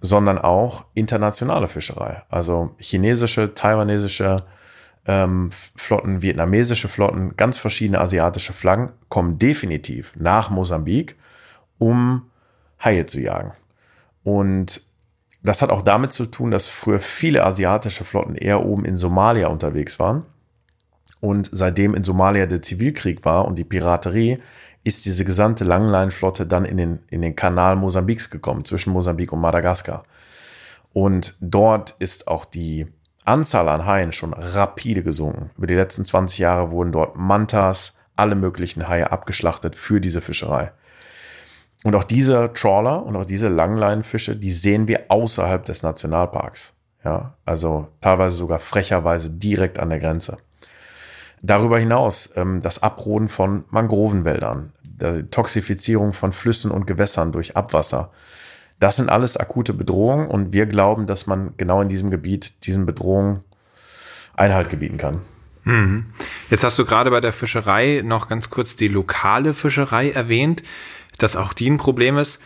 sondern auch internationale Fischerei. Also chinesische, taiwanesische, ähm, Flotten, vietnamesische Flotten, ganz verschiedene asiatische Flaggen kommen definitiv nach Mosambik, um Haie zu jagen. Und das hat auch damit zu tun, dass früher viele asiatische Flotten eher oben in Somalia unterwegs waren. Und seitdem in Somalia der Zivilkrieg war und die Piraterie, ist diese gesamte Langleinflotte dann in den, in den Kanal Mosambiks gekommen, zwischen Mosambik und Madagaskar. Und dort ist auch die Anzahl an Haien schon rapide gesunken. Über die letzten 20 Jahre wurden dort Mantas, alle möglichen Haie abgeschlachtet für diese Fischerei. Und auch diese Trawler und auch diese Langleinenfische, die sehen wir außerhalb des Nationalparks. Ja, also teilweise sogar frecherweise direkt an der Grenze. Darüber hinaus ähm, das Abroden von Mangrovenwäldern, die Toxifizierung von Flüssen und Gewässern durch Abwasser, das sind alles akute Bedrohungen und wir glauben, dass man genau in diesem Gebiet diesen Bedrohungen Einhalt gebieten kann. Mhm. Jetzt hast du gerade bei der Fischerei noch ganz kurz die lokale Fischerei erwähnt, dass auch die ein Problem ist.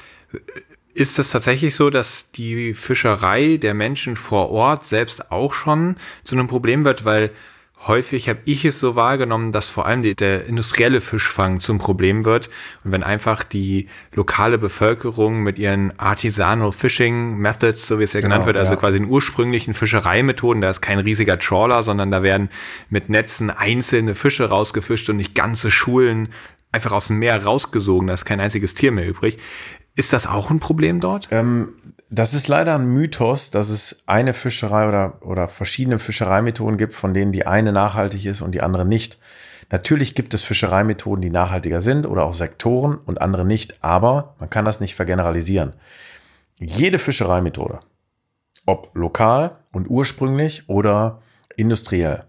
Ist es tatsächlich so, dass die Fischerei der Menschen vor Ort selbst auch schon zu einem Problem wird, weil häufig habe ich es so wahrgenommen, dass vor allem die, der industrielle Fischfang zum Problem wird. Und wenn einfach die lokale Bevölkerung mit ihren Artisanal Fishing Methods, so wie es ja genau, genannt wird, also ja. quasi den ursprünglichen Fischereimethoden, da ist kein riesiger Trawler, sondern da werden mit Netzen einzelne Fische rausgefischt und nicht ganze Schulen einfach aus dem Meer rausgesogen, da ist kein einziges Tier mehr übrig. Ist das auch ein Problem dort? Ähm, das ist leider ein Mythos, dass es eine Fischerei oder, oder verschiedene Fischereimethoden gibt, von denen die eine nachhaltig ist und die andere nicht. Natürlich gibt es Fischereimethoden, die nachhaltiger sind oder auch Sektoren und andere nicht, aber man kann das nicht vergeneralisieren. Jede Fischereimethode, ob lokal und ursprünglich oder industriell,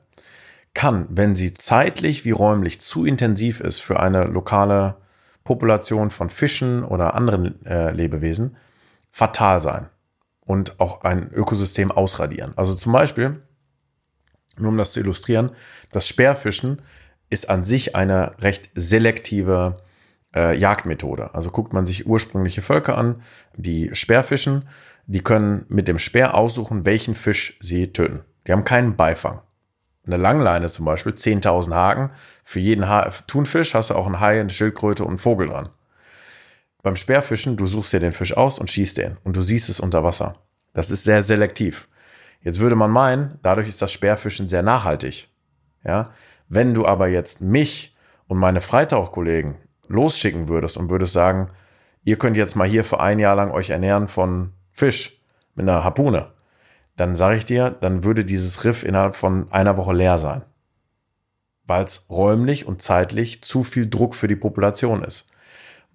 kann, wenn sie zeitlich wie räumlich zu intensiv ist für eine lokale Population von Fischen oder anderen äh, Lebewesen fatal sein. und auch ein Ökosystem ausradieren. Also zum Beispiel, nur um das zu illustrieren, das Speerfischen ist an sich eine recht selektive äh, Jagdmethode. Also guckt man sich ursprüngliche Völker an, die Speerfischen, die können mit dem Speer aussuchen, welchen Fisch sie töten. Die haben keinen Beifang. Eine Langleine zum Beispiel, 10.000 Haken. Für jeden ha Thunfisch hast du auch einen Hai, eine Schildkröte und einen Vogel dran. Beim Speerfischen, du suchst dir den Fisch aus und schießt den und du siehst es unter Wasser. Das ist sehr selektiv. Jetzt würde man meinen, dadurch ist das Speerfischen sehr nachhaltig. Ja, wenn du aber jetzt mich und meine Freitauchkollegen losschicken würdest und würdest sagen, ihr könnt jetzt mal hier für ein Jahr lang euch ernähren von Fisch mit einer Harpune, dann sage ich dir, dann würde dieses Riff innerhalb von einer Woche leer sein. Weil es räumlich und zeitlich zu viel Druck für die Population ist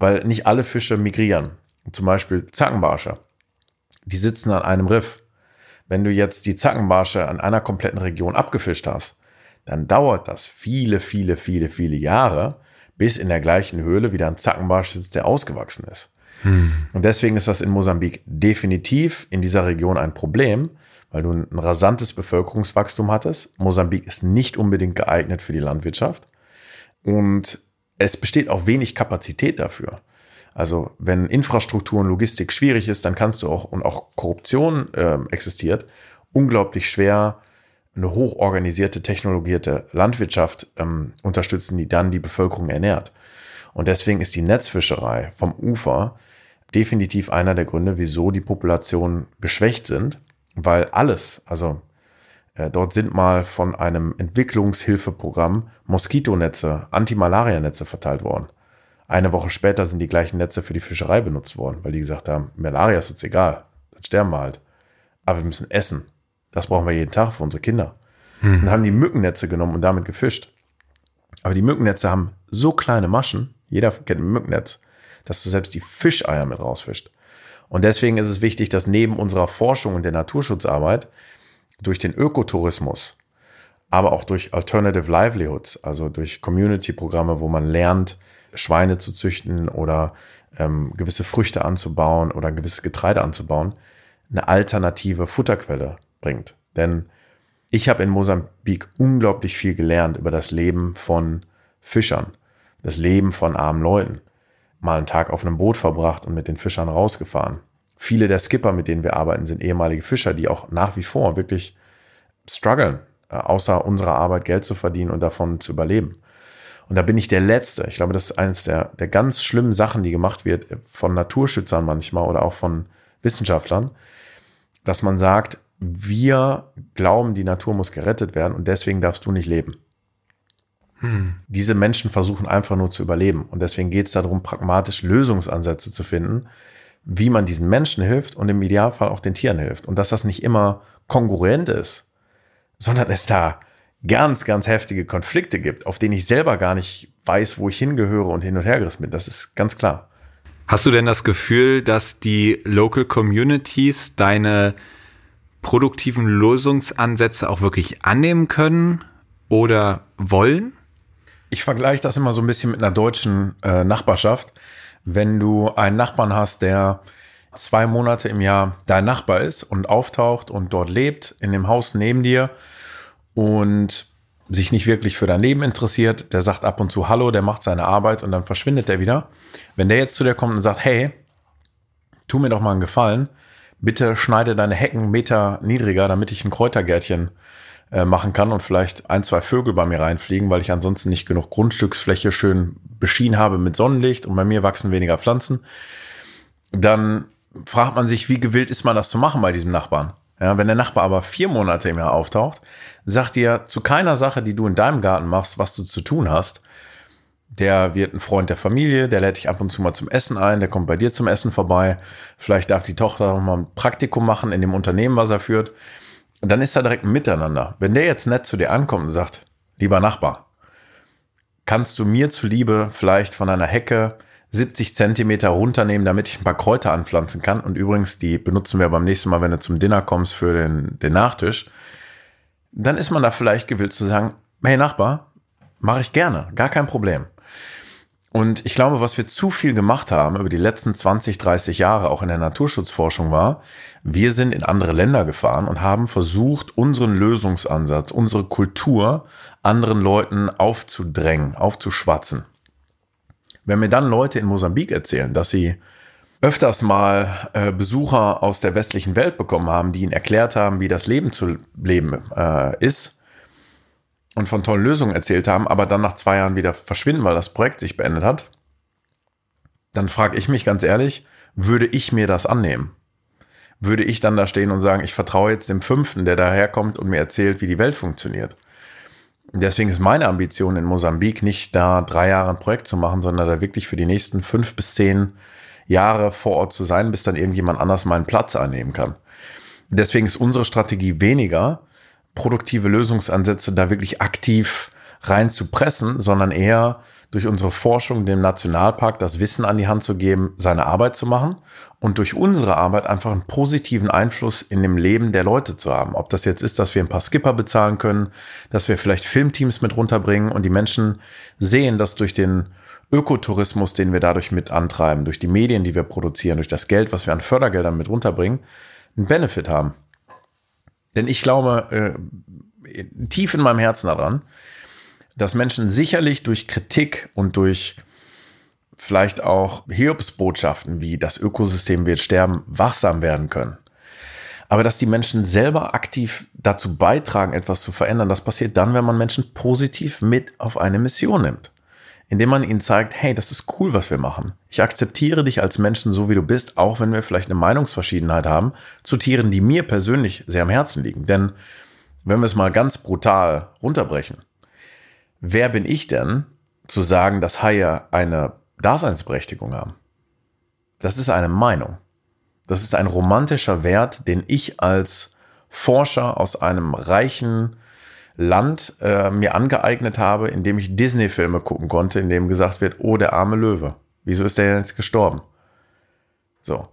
weil nicht alle Fische migrieren. Zum Beispiel Zackenbarsche. Die sitzen an einem Riff. Wenn du jetzt die Zackenbarsche an einer kompletten Region abgefischt hast, dann dauert das viele, viele, viele, viele Jahre, bis in der gleichen Höhle wieder ein Zackenbarsch sitzt, der ausgewachsen ist. Hm. Und deswegen ist das in Mosambik definitiv in dieser Region ein Problem, weil du ein rasantes Bevölkerungswachstum hattest. Mosambik ist nicht unbedingt geeignet für die Landwirtschaft. Und es besteht auch wenig Kapazität dafür. Also wenn Infrastruktur und Logistik schwierig ist, dann kannst du auch, und auch Korruption äh, existiert, unglaublich schwer eine hochorganisierte, technologierte Landwirtschaft ähm, unterstützen, die dann die Bevölkerung ernährt. Und deswegen ist die Netzfischerei vom Ufer definitiv einer der Gründe, wieso die Populationen geschwächt sind, weil alles, also äh, dort sind mal von einem Entwicklungshilfeprogramm Moskitonetze, Anti-Malaria-Netze verteilt worden. Eine Woche später sind die gleichen Netze für die Fischerei benutzt worden, weil die gesagt haben, Malaria ist uns egal, dann sterben wir halt. Aber wir müssen essen. Das brauchen wir jeden Tag für unsere Kinder. Hm. Dann haben die Mückennetze genommen und damit gefischt. Aber die Mückennetze haben so kleine Maschen, jeder kennt ein Mückennetz, dass du selbst die Fischeier mit rausfischt. Und deswegen ist es wichtig, dass neben unserer Forschung und der Naturschutzarbeit durch den Ökotourismus, aber auch durch Alternative Livelihoods, also durch Community-Programme, wo man lernt, Schweine zu züchten oder ähm, gewisse Früchte anzubauen oder gewisses Getreide anzubauen, eine alternative Futterquelle bringt. Denn ich habe in Mosambik unglaublich viel gelernt über das Leben von Fischern, das Leben von armen Leuten. Mal einen Tag auf einem Boot verbracht und mit den Fischern rausgefahren. Viele der Skipper, mit denen wir arbeiten, sind ehemalige Fischer, die auch nach wie vor wirklich strugglen, äh, außer unserer Arbeit Geld zu verdienen und davon zu überleben. Und da bin ich der Letzte. Ich glaube, das ist eines der, der ganz schlimmen Sachen, die gemacht wird äh, von Naturschützern manchmal oder auch von Wissenschaftlern, dass man sagt, wir glauben, die Natur muss gerettet werden und deswegen darfst du nicht leben. Hm. Diese Menschen versuchen einfach nur zu überleben. Und deswegen geht es darum, pragmatisch Lösungsansätze zu finden, wie man diesen Menschen hilft und im Idealfall auch den Tieren hilft. Und dass das nicht immer kongruent ist, sondern es da ganz, ganz heftige Konflikte gibt, auf denen ich selber gar nicht weiß, wo ich hingehöre und hin und her gerissen bin. Das ist ganz klar. Hast du denn das Gefühl, dass die Local Communities deine produktiven Lösungsansätze auch wirklich annehmen können oder wollen? Ich vergleiche das immer so ein bisschen mit einer deutschen äh, Nachbarschaft wenn du einen Nachbarn hast, der zwei Monate im Jahr dein Nachbar ist und auftaucht und dort lebt, in dem Haus neben dir und sich nicht wirklich für dein Leben interessiert, der sagt ab und zu Hallo, der macht seine Arbeit und dann verschwindet er wieder. Wenn der jetzt zu dir kommt und sagt, hey, tu mir doch mal einen Gefallen, bitte schneide deine Hecken Meter niedriger, damit ich ein Kräutergärtchen äh, machen kann und vielleicht ein, zwei Vögel bei mir reinfliegen, weil ich ansonsten nicht genug Grundstücksfläche schön beschienen habe mit Sonnenlicht und bei mir wachsen weniger Pflanzen, dann fragt man sich, wie gewillt ist man das zu machen bei diesem Nachbarn? Ja, wenn der Nachbar aber vier Monate im Jahr auftaucht, sagt dir zu keiner Sache, die du in deinem Garten machst, was du zu tun hast. Der wird ein Freund der Familie, der lädt dich ab und zu mal zum Essen ein, der kommt bei dir zum Essen vorbei. Vielleicht darf die Tochter mal ein Praktikum machen in dem Unternehmen, was er führt. Dann ist da direkt ein Miteinander. Wenn der jetzt nett zu dir ankommt und sagt, lieber Nachbar, kannst du mir zuliebe vielleicht von einer Hecke 70 Zentimeter runternehmen, damit ich ein paar Kräuter anpflanzen kann. Und übrigens, die benutzen wir beim nächsten Mal, wenn du zum Dinner kommst, für den, den Nachtisch. Dann ist man da vielleicht gewillt zu sagen, hey Nachbar, mache ich gerne, gar kein Problem. Und ich glaube, was wir zu viel gemacht haben über die letzten 20, 30 Jahre, auch in der Naturschutzforschung war, wir sind in andere Länder gefahren und haben versucht, unseren Lösungsansatz, unsere Kultur anderen Leuten aufzudrängen, aufzuschwatzen. Wenn mir dann Leute in Mosambik erzählen, dass sie öfters mal äh, Besucher aus der westlichen Welt bekommen haben, die ihnen erklärt haben, wie das Leben zu leben äh, ist, und von tollen Lösungen erzählt haben, aber dann nach zwei Jahren wieder verschwinden, weil das Projekt sich beendet hat, dann frage ich mich ganz ehrlich, würde ich mir das annehmen? Würde ich dann da stehen und sagen, ich vertraue jetzt dem Fünften, der daherkommt und mir erzählt, wie die Welt funktioniert? Deswegen ist meine Ambition in Mosambik nicht da drei Jahre ein Projekt zu machen, sondern da wirklich für die nächsten fünf bis zehn Jahre vor Ort zu sein, bis dann irgendjemand anders meinen Platz einnehmen kann. Deswegen ist unsere Strategie weniger, produktive Lösungsansätze da wirklich aktiv rein zu pressen, sondern eher durch unsere Forschung dem Nationalpark das Wissen an die Hand zu geben, seine Arbeit zu machen und durch unsere Arbeit einfach einen positiven Einfluss in dem Leben der Leute zu haben. Ob das jetzt ist, dass wir ein paar Skipper bezahlen können, dass wir vielleicht Filmteams mit runterbringen und die Menschen sehen, dass durch den Ökotourismus, den wir dadurch mit antreiben, durch die Medien, die wir produzieren, durch das Geld, was wir an Fördergeldern mit runterbringen, einen Benefit haben. Denn ich glaube äh, tief in meinem Herzen daran, dass Menschen sicherlich durch Kritik und durch vielleicht auch Hiobsbotschaften wie das Ökosystem wird sterben, wachsam werden können. Aber dass die Menschen selber aktiv dazu beitragen, etwas zu verändern, das passiert dann, wenn man Menschen positiv mit auf eine Mission nimmt indem man ihnen zeigt, hey, das ist cool, was wir machen. Ich akzeptiere dich als Menschen so, wie du bist, auch wenn wir vielleicht eine Meinungsverschiedenheit haben, zu Tieren, die mir persönlich sehr am Herzen liegen. Denn wenn wir es mal ganz brutal runterbrechen, wer bin ich denn, zu sagen, dass Haie eine Daseinsberechtigung haben? Das ist eine Meinung. Das ist ein romantischer Wert, den ich als Forscher aus einem reichen Land äh, mir angeeignet habe, in dem ich Disney-Filme gucken konnte, in dem gesagt wird, oh, der arme Löwe. Wieso ist der jetzt gestorben? So.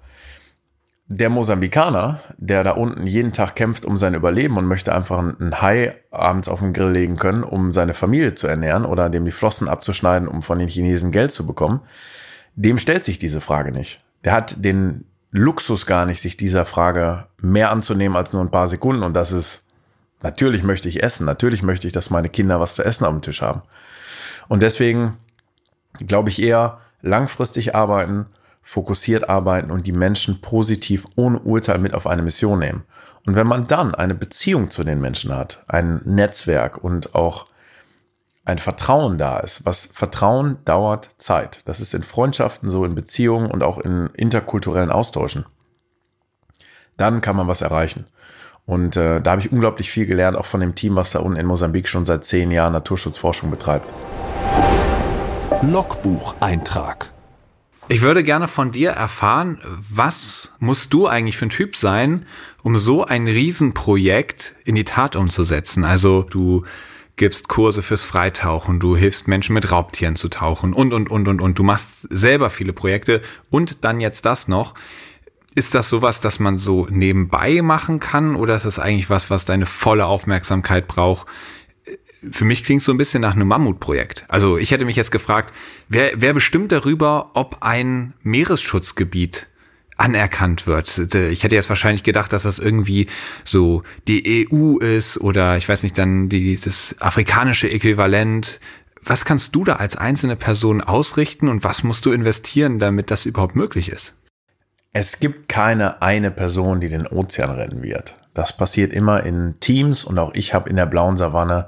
Der Mosambikaner, der da unten jeden Tag kämpft um sein Überleben und möchte einfach einen Hai abends auf den Grill legen können, um seine Familie zu ernähren oder dem die Flossen abzuschneiden, um von den Chinesen Geld zu bekommen, dem stellt sich diese Frage nicht. Der hat den Luxus gar nicht, sich dieser Frage mehr anzunehmen als nur ein paar Sekunden und das ist Natürlich möchte ich essen, natürlich möchte ich, dass meine Kinder was zu essen am Tisch haben. Und deswegen glaube ich eher langfristig arbeiten, fokussiert arbeiten und die Menschen positiv ohne Urteil mit auf eine Mission nehmen. Und wenn man dann eine Beziehung zu den Menschen hat, ein Netzwerk und auch ein Vertrauen da ist, was Vertrauen dauert Zeit. Das ist in Freundschaften so, in Beziehungen und auch in interkulturellen Austauschen. Dann kann man was erreichen. Und äh, da habe ich unglaublich viel gelernt, auch von dem Team, was da unten in Mosambik schon seit zehn Jahren Naturschutzforschung betreibt. Logbucheintrag. Ich würde gerne von dir erfahren, was musst du eigentlich für ein Typ sein, um so ein Riesenprojekt in die Tat umzusetzen? Also du gibst Kurse fürs Freitauchen, du hilfst Menschen mit Raubtieren zu tauchen und, und, und, und, und. Du machst selber viele Projekte und dann jetzt das noch. Ist das sowas, das man so nebenbei machen kann oder ist das eigentlich was, was deine volle Aufmerksamkeit braucht? Für mich klingt so ein bisschen nach einem Mammutprojekt. Also ich hätte mich jetzt gefragt, wer, wer bestimmt darüber, ob ein Meeresschutzgebiet anerkannt wird. Ich hätte jetzt wahrscheinlich gedacht, dass das irgendwie so die EU ist oder ich weiß nicht, dann die, das afrikanische Äquivalent. Was kannst du da als einzelne Person ausrichten und was musst du investieren, damit das überhaupt möglich ist? Es gibt keine eine Person, die den Ozean retten wird. Das passiert immer in Teams und auch ich habe in der blauen Savanne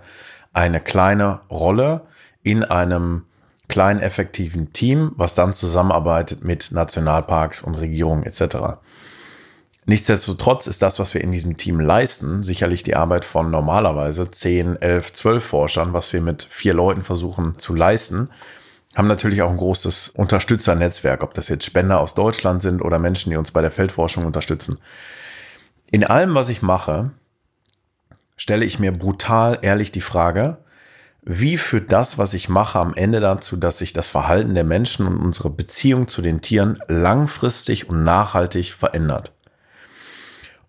eine kleine Rolle in einem kleinen effektiven Team, was dann zusammenarbeitet mit Nationalparks und Regierungen etc. Nichtsdestotrotz ist das, was wir in diesem Team leisten, sicherlich die Arbeit von normalerweise 10, 11, 12 Forschern, was wir mit vier Leuten versuchen zu leisten haben natürlich auch ein großes Unterstützernetzwerk, ob das jetzt Spender aus Deutschland sind oder Menschen, die uns bei der Feldforschung unterstützen. In allem, was ich mache, stelle ich mir brutal ehrlich die Frage, wie führt das, was ich mache, am Ende dazu, dass sich das Verhalten der Menschen und unsere Beziehung zu den Tieren langfristig und nachhaltig verändert?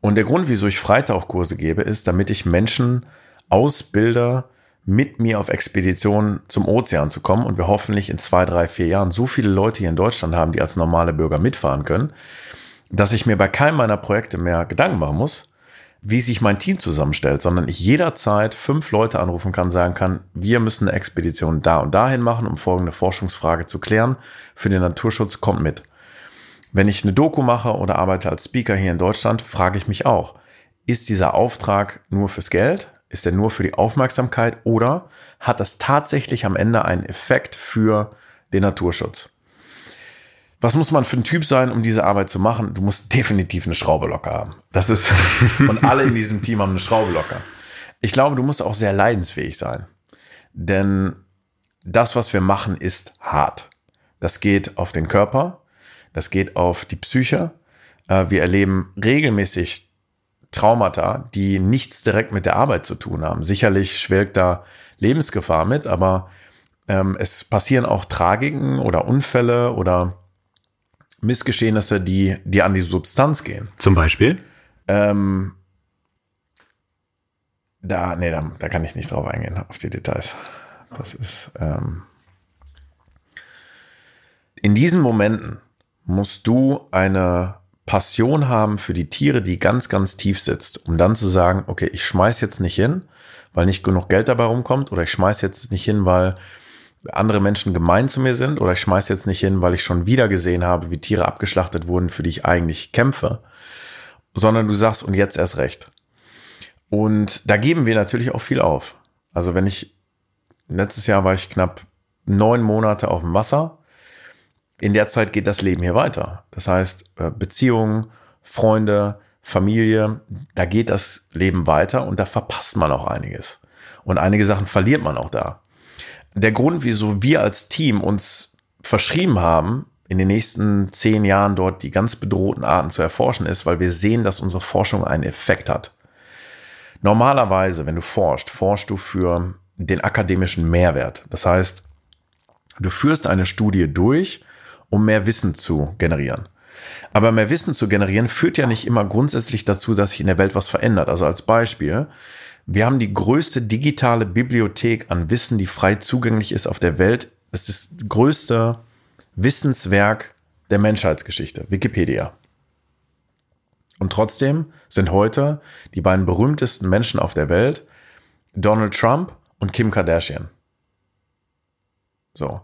Und der Grund, wieso ich Freitauchkurse gebe, ist, damit ich Menschen ausbilde, mit mir auf Expedition zum Ozean zu kommen und wir hoffentlich in zwei, drei, vier Jahren so viele Leute hier in Deutschland haben, die als normale Bürger mitfahren können, dass ich mir bei keinem meiner Projekte mehr Gedanken machen muss, wie sich mein Team zusammenstellt, sondern ich jederzeit fünf Leute anrufen kann, sagen kann, wir müssen eine Expedition da und dahin machen, um folgende Forschungsfrage zu klären. Für den Naturschutz kommt mit. Wenn ich eine Doku mache oder arbeite als Speaker hier in Deutschland, frage ich mich auch, ist dieser Auftrag nur fürs Geld? Ist er nur für die Aufmerksamkeit oder hat das tatsächlich am Ende einen Effekt für den Naturschutz? Was muss man für ein Typ sein, um diese Arbeit zu machen? Du musst definitiv eine Schraube locker haben. Das ist, und alle in diesem Team haben eine Schraube locker. Ich glaube, du musst auch sehr leidensfähig sein. Denn das, was wir machen, ist hart. Das geht auf den Körper, das geht auf die Psyche. Äh, wir erleben regelmäßig Traumata, die nichts direkt mit der Arbeit zu tun haben. Sicherlich schwelgt da Lebensgefahr mit, aber ähm, es passieren auch Tragiken oder Unfälle oder Missgeschehnisse, die, die an die Substanz gehen. Zum Beispiel? Ähm, da, nee, da, da kann ich nicht drauf eingehen, auf die Details. Das ist, ähm, in diesen Momenten musst du eine Passion haben für die Tiere, die ganz, ganz tief sitzt, um dann zu sagen, okay, ich schmeiß jetzt nicht hin, weil nicht genug Geld dabei rumkommt, oder ich schmeiß jetzt nicht hin, weil andere Menschen gemein zu mir sind, oder ich schmeiß jetzt nicht hin, weil ich schon wieder gesehen habe, wie Tiere abgeschlachtet wurden, für die ich eigentlich kämpfe, sondern du sagst, und jetzt erst recht. Und da geben wir natürlich auch viel auf. Also wenn ich, letztes Jahr war ich knapp neun Monate auf dem Wasser, in der Zeit geht das Leben hier weiter. Das heißt, äh, Beziehungen, Freunde, Familie, da geht das Leben weiter und da verpasst man auch einiges. Und einige Sachen verliert man auch da. Der Grund, wieso wir als Team uns verschrieben haben, in den nächsten zehn Jahren dort die ganz bedrohten Arten zu erforschen, ist, weil wir sehen, dass unsere Forschung einen Effekt hat. Normalerweise, wenn du forschst, forschst du für den akademischen Mehrwert. Das heißt, du führst eine Studie durch, um mehr Wissen zu generieren. Aber mehr Wissen zu generieren führt ja nicht immer grundsätzlich dazu, dass sich in der Welt was verändert. Also als Beispiel, wir haben die größte digitale Bibliothek an Wissen, die frei zugänglich ist auf der Welt. Das ist das größte Wissenswerk der Menschheitsgeschichte, Wikipedia. Und trotzdem sind heute die beiden berühmtesten Menschen auf der Welt Donald Trump und Kim Kardashian. So.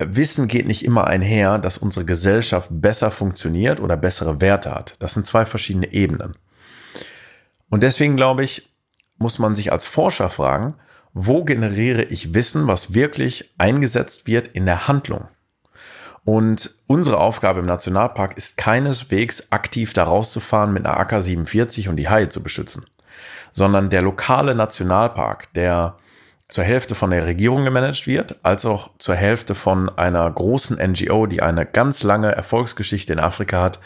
Wissen geht nicht immer einher, dass unsere Gesellschaft besser funktioniert oder bessere Werte hat. Das sind zwei verschiedene Ebenen. Und deswegen glaube ich, muss man sich als Forscher fragen, wo generiere ich Wissen, was wirklich eingesetzt wird in der Handlung? Und unsere Aufgabe im Nationalpark ist keineswegs aktiv da rauszufahren mit einer AK-47 und die Haie zu beschützen, sondern der lokale Nationalpark, der zur Hälfte von der Regierung gemanagt wird, als auch zur Hälfte von einer großen NGO, die eine ganz lange Erfolgsgeschichte in Afrika hat,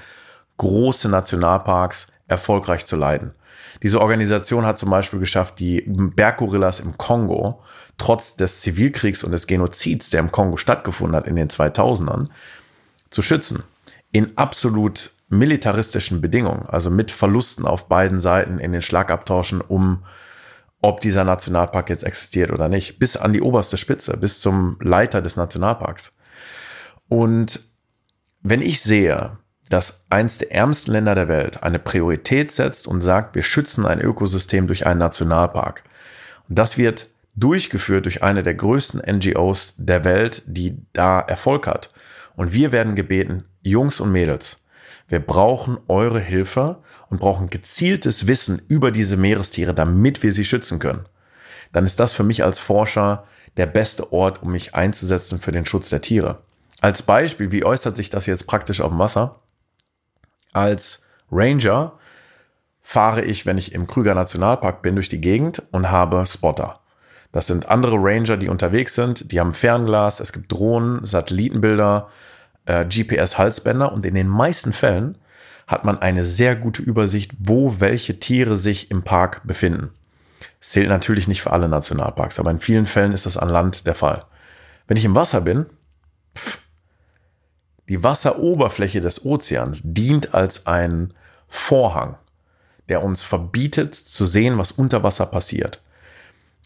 große Nationalparks erfolgreich zu leiten. Diese Organisation hat zum Beispiel geschafft, die Berggorillas im Kongo, trotz des Zivilkriegs und des Genozids, der im Kongo stattgefunden hat in den 2000ern, zu schützen. In absolut militaristischen Bedingungen, also mit Verlusten auf beiden Seiten in den Schlagabtauschen um ob dieser Nationalpark jetzt existiert oder nicht, bis an die oberste Spitze, bis zum Leiter des Nationalparks. Und wenn ich sehe, dass eins der ärmsten Länder der Welt eine Priorität setzt und sagt, wir schützen ein Ökosystem durch einen Nationalpark, und das wird durchgeführt durch eine der größten NGOs der Welt, die da Erfolg hat. Und wir werden gebeten, Jungs und Mädels, wir brauchen eure Hilfe und brauchen gezieltes Wissen über diese Meerestiere, damit wir sie schützen können. Dann ist das für mich als Forscher der beste Ort, um mich einzusetzen für den Schutz der Tiere. Als Beispiel, wie äußert sich das jetzt praktisch auf dem Wasser? Als Ranger fahre ich, wenn ich im Krüger Nationalpark bin, durch die Gegend und habe Spotter. Das sind andere Ranger, die unterwegs sind, die haben Fernglas, es gibt Drohnen, Satellitenbilder, äh, GPS-Halsbänder und in den meisten Fällen hat man eine sehr gute Übersicht, wo welche Tiere sich im Park befinden. Es zählt natürlich nicht für alle Nationalparks, aber in vielen Fällen ist das an Land der Fall. Wenn ich im Wasser bin, pff, die Wasseroberfläche des Ozeans dient als ein Vorhang, der uns verbietet zu sehen, was unter Wasser passiert.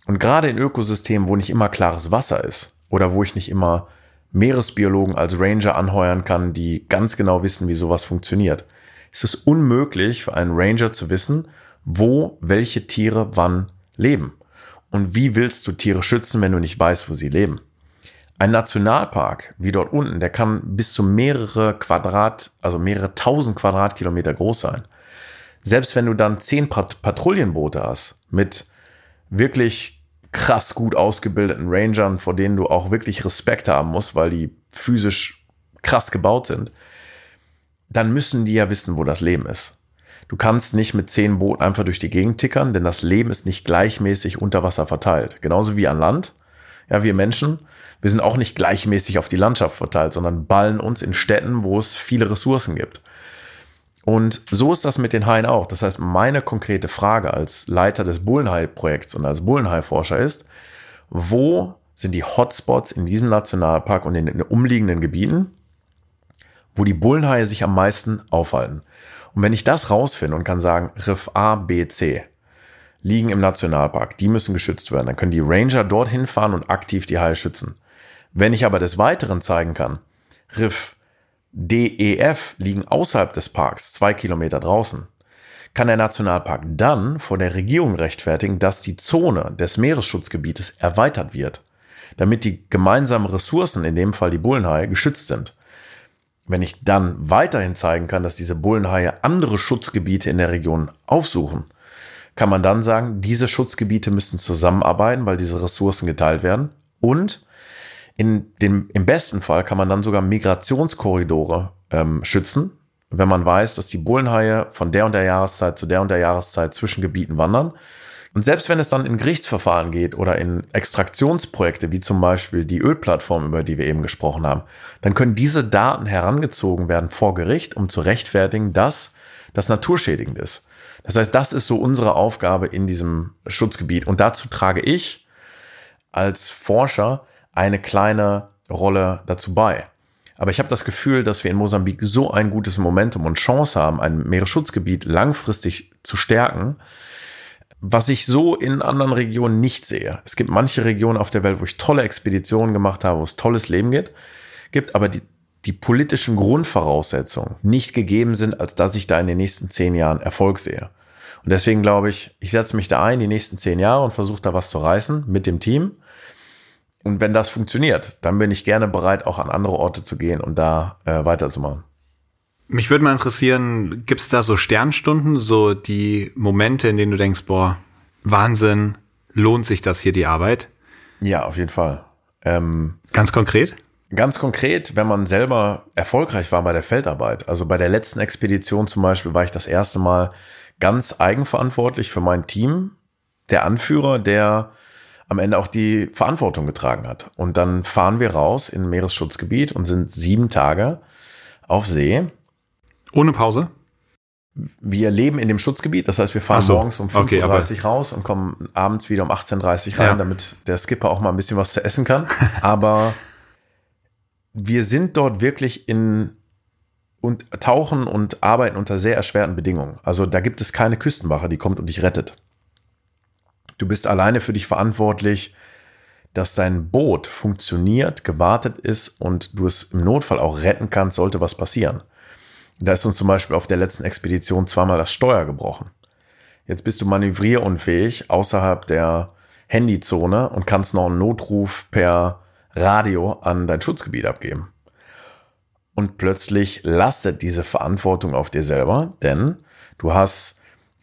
Und gerade in Ökosystemen, wo nicht immer klares Wasser ist oder wo ich nicht immer Meeresbiologen als Ranger anheuern kann, die ganz genau wissen, wie sowas funktioniert, ist es unmöglich für einen Ranger zu wissen, wo welche Tiere wann leben. Und wie willst du Tiere schützen, wenn du nicht weißt, wo sie leben? Ein Nationalpark, wie dort unten, der kann bis zu mehrere Quadrat, also mehrere tausend Quadratkilometer groß sein. Selbst wenn du dann zehn Pat Patrouillenboote hast mit wirklich krass gut ausgebildeten Rangern, vor denen du auch wirklich Respekt haben musst, weil die physisch krass gebaut sind, dann müssen die ja wissen, wo das Leben ist. Du kannst nicht mit zehn Booten einfach durch die Gegend tickern, denn das Leben ist nicht gleichmäßig unter Wasser verteilt. Genauso wie an Land. Ja, wir Menschen, wir sind auch nicht gleichmäßig auf die Landschaft verteilt, sondern ballen uns in Städten, wo es viele Ressourcen gibt. Und so ist das mit den Haien auch. Das heißt, meine konkrete Frage als Leiter des Bullenhai-Projekts und als Bullenhai-Forscher ist, wo sind die Hotspots in diesem Nationalpark und in den umliegenden Gebieten, wo die Bullenhaie sich am meisten aufhalten? Und wenn ich das rausfinde und kann sagen, Riff A, B, C liegen im Nationalpark, die müssen geschützt werden, dann können die Ranger dorthin fahren und aktiv die Haie schützen. Wenn ich aber des Weiteren zeigen kann, Riff D, E, F liegen außerhalb des Parks, zwei Kilometer draußen, kann der Nationalpark dann vor der Regierung rechtfertigen, dass die Zone des Meeresschutzgebietes erweitert wird, damit die gemeinsamen Ressourcen, in dem Fall die Bullenhaie, geschützt sind. Wenn ich dann weiterhin zeigen kann, dass diese Bullenhaie andere Schutzgebiete in der Region aufsuchen, kann man dann sagen, diese Schutzgebiete müssen zusammenarbeiten, weil diese Ressourcen geteilt werden. Und in dem, im besten Fall kann man dann sogar Migrationskorridore ähm, schützen, wenn man weiß, dass die Bullenhaie von der und der Jahreszeit zu der und der Jahreszeit zwischen Gebieten wandern und selbst wenn es dann in Gerichtsverfahren geht oder in Extraktionsprojekte, wie zum Beispiel die Ölplattform, über die wir eben gesprochen haben, dann können diese Daten herangezogen werden vor Gericht, um zu rechtfertigen, dass das naturschädigend ist. Das heißt, das ist so unsere Aufgabe in diesem Schutzgebiet. Und dazu trage ich als Forscher eine kleine Rolle dazu bei. Aber ich habe das Gefühl, dass wir in Mosambik so ein gutes Momentum und Chance haben, ein Meeresschutzgebiet langfristig zu stärken, was ich so in anderen Regionen nicht sehe. Es gibt manche Regionen auf der Welt, wo ich tolle Expeditionen gemacht habe, wo es tolles Leben gibt, gibt aber die, die politischen Grundvoraussetzungen nicht gegeben sind, als dass ich da in den nächsten zehn Jahren Erfolg sehe. Und deswegen glaube ich, ich setze mich da ein die nächsten zehn Jahre und versuche da was zu reißen mit dem Team. Und wenn das funktioniert, dann bin ich gerne bereit, auch an andere Orte zu gehen und da äh, weiterzumachen. Mich würde mal interessieren, gibt es da so Sternstunden, so die Momente, in denen du denkst, boah, Wahnsinn, lohnt sich das hier die Arbeit? Ja, auf jeden Fall. Ähm, ganz konkret? Ganz konkret, wenn man selber erfolgreich war bei der Feldarbeit. Also bei der letzten Expedition zum Beispiel war ich das erste Mal ganz eigenverantwortlich für mein Team, der Anführer, der am Ende auch die Verantwortung getragen hat. Und dann fahren wir raus in ein Meeresschutzgebiet und sind sieben Tage auf See ohne Pause? Wir leben in dem Schutzgebiet, das heißt, wir fahren so. morgens um 5.30 okay, Uhr raus und kommen abends wieder um 18.30 Uhr rein, ja. damit der Skipper auch mal ein bisschen was zu essen kann. Aber wir sind dort wirklich in und tauchen und arbeiten unter sehr erschwerten Bedingungen. Also da gibt es keine Küstenwache, die kommt und dich rettet. Du bist alleine für dich verantwortlich, dass dein Boot funktioniert, gewartet ist und du es im Notfall auch retten kannst, sollte was passieren. Da ist uns zum Beispiel auf der letzten Expedition zweimal das Steuer gebrochen. Jetzt bist du manövrierunfähig außerhalb der Handyzone und kannst noch einen Notruf per Radio an dein Schutzgebiet abgeben. Und plötzlich lastet diese Verantwortung auf dir selber, denn du hast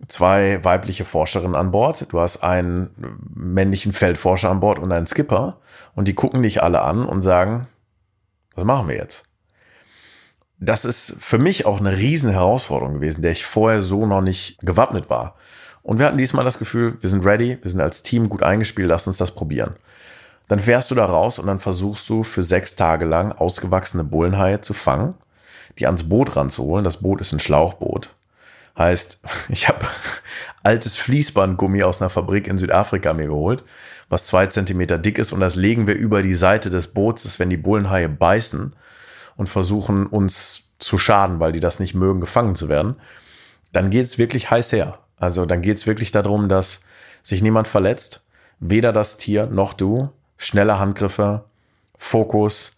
zwei weibliche Forscherinnen an Bord, du hast einen männlichen Feldforscher an Bord und einen Skipper und die gucken dich alle an und sagen, was machen wir jetzt? das ist für mich auch eine riesen Herausforderung gewesen, der ich vorher so noch nicht gewappnet war. Und wir hatten diesmal das Gefühl, wir sind ready, wir sind als Team gut eingespielt, lass uns das probieren. Dann fährst du da raus und dann versuchst du für sechs Tage lang ausgewachsene Bullenhaie zu fangen, die ans Boot ranzuholen. Das Boot ist ein Schlauchboot. Heißt, ich habe altes Fließbandgummi aus einer Fabrik in Südafrika mir geholt, was zwei Zentimeter dick ist und das legen wir über die Seite des Boots, wenn die Bullenhaie beißen, und versuchen uns zu schaden, weil die das nicht mögen, gefangen zu werden, dann geht es wirklich heiß her. Also dann geht es wirklich darum, dass sich niemand verletzt. weder das Tier noch du, schnelle Handgriffe, Fokus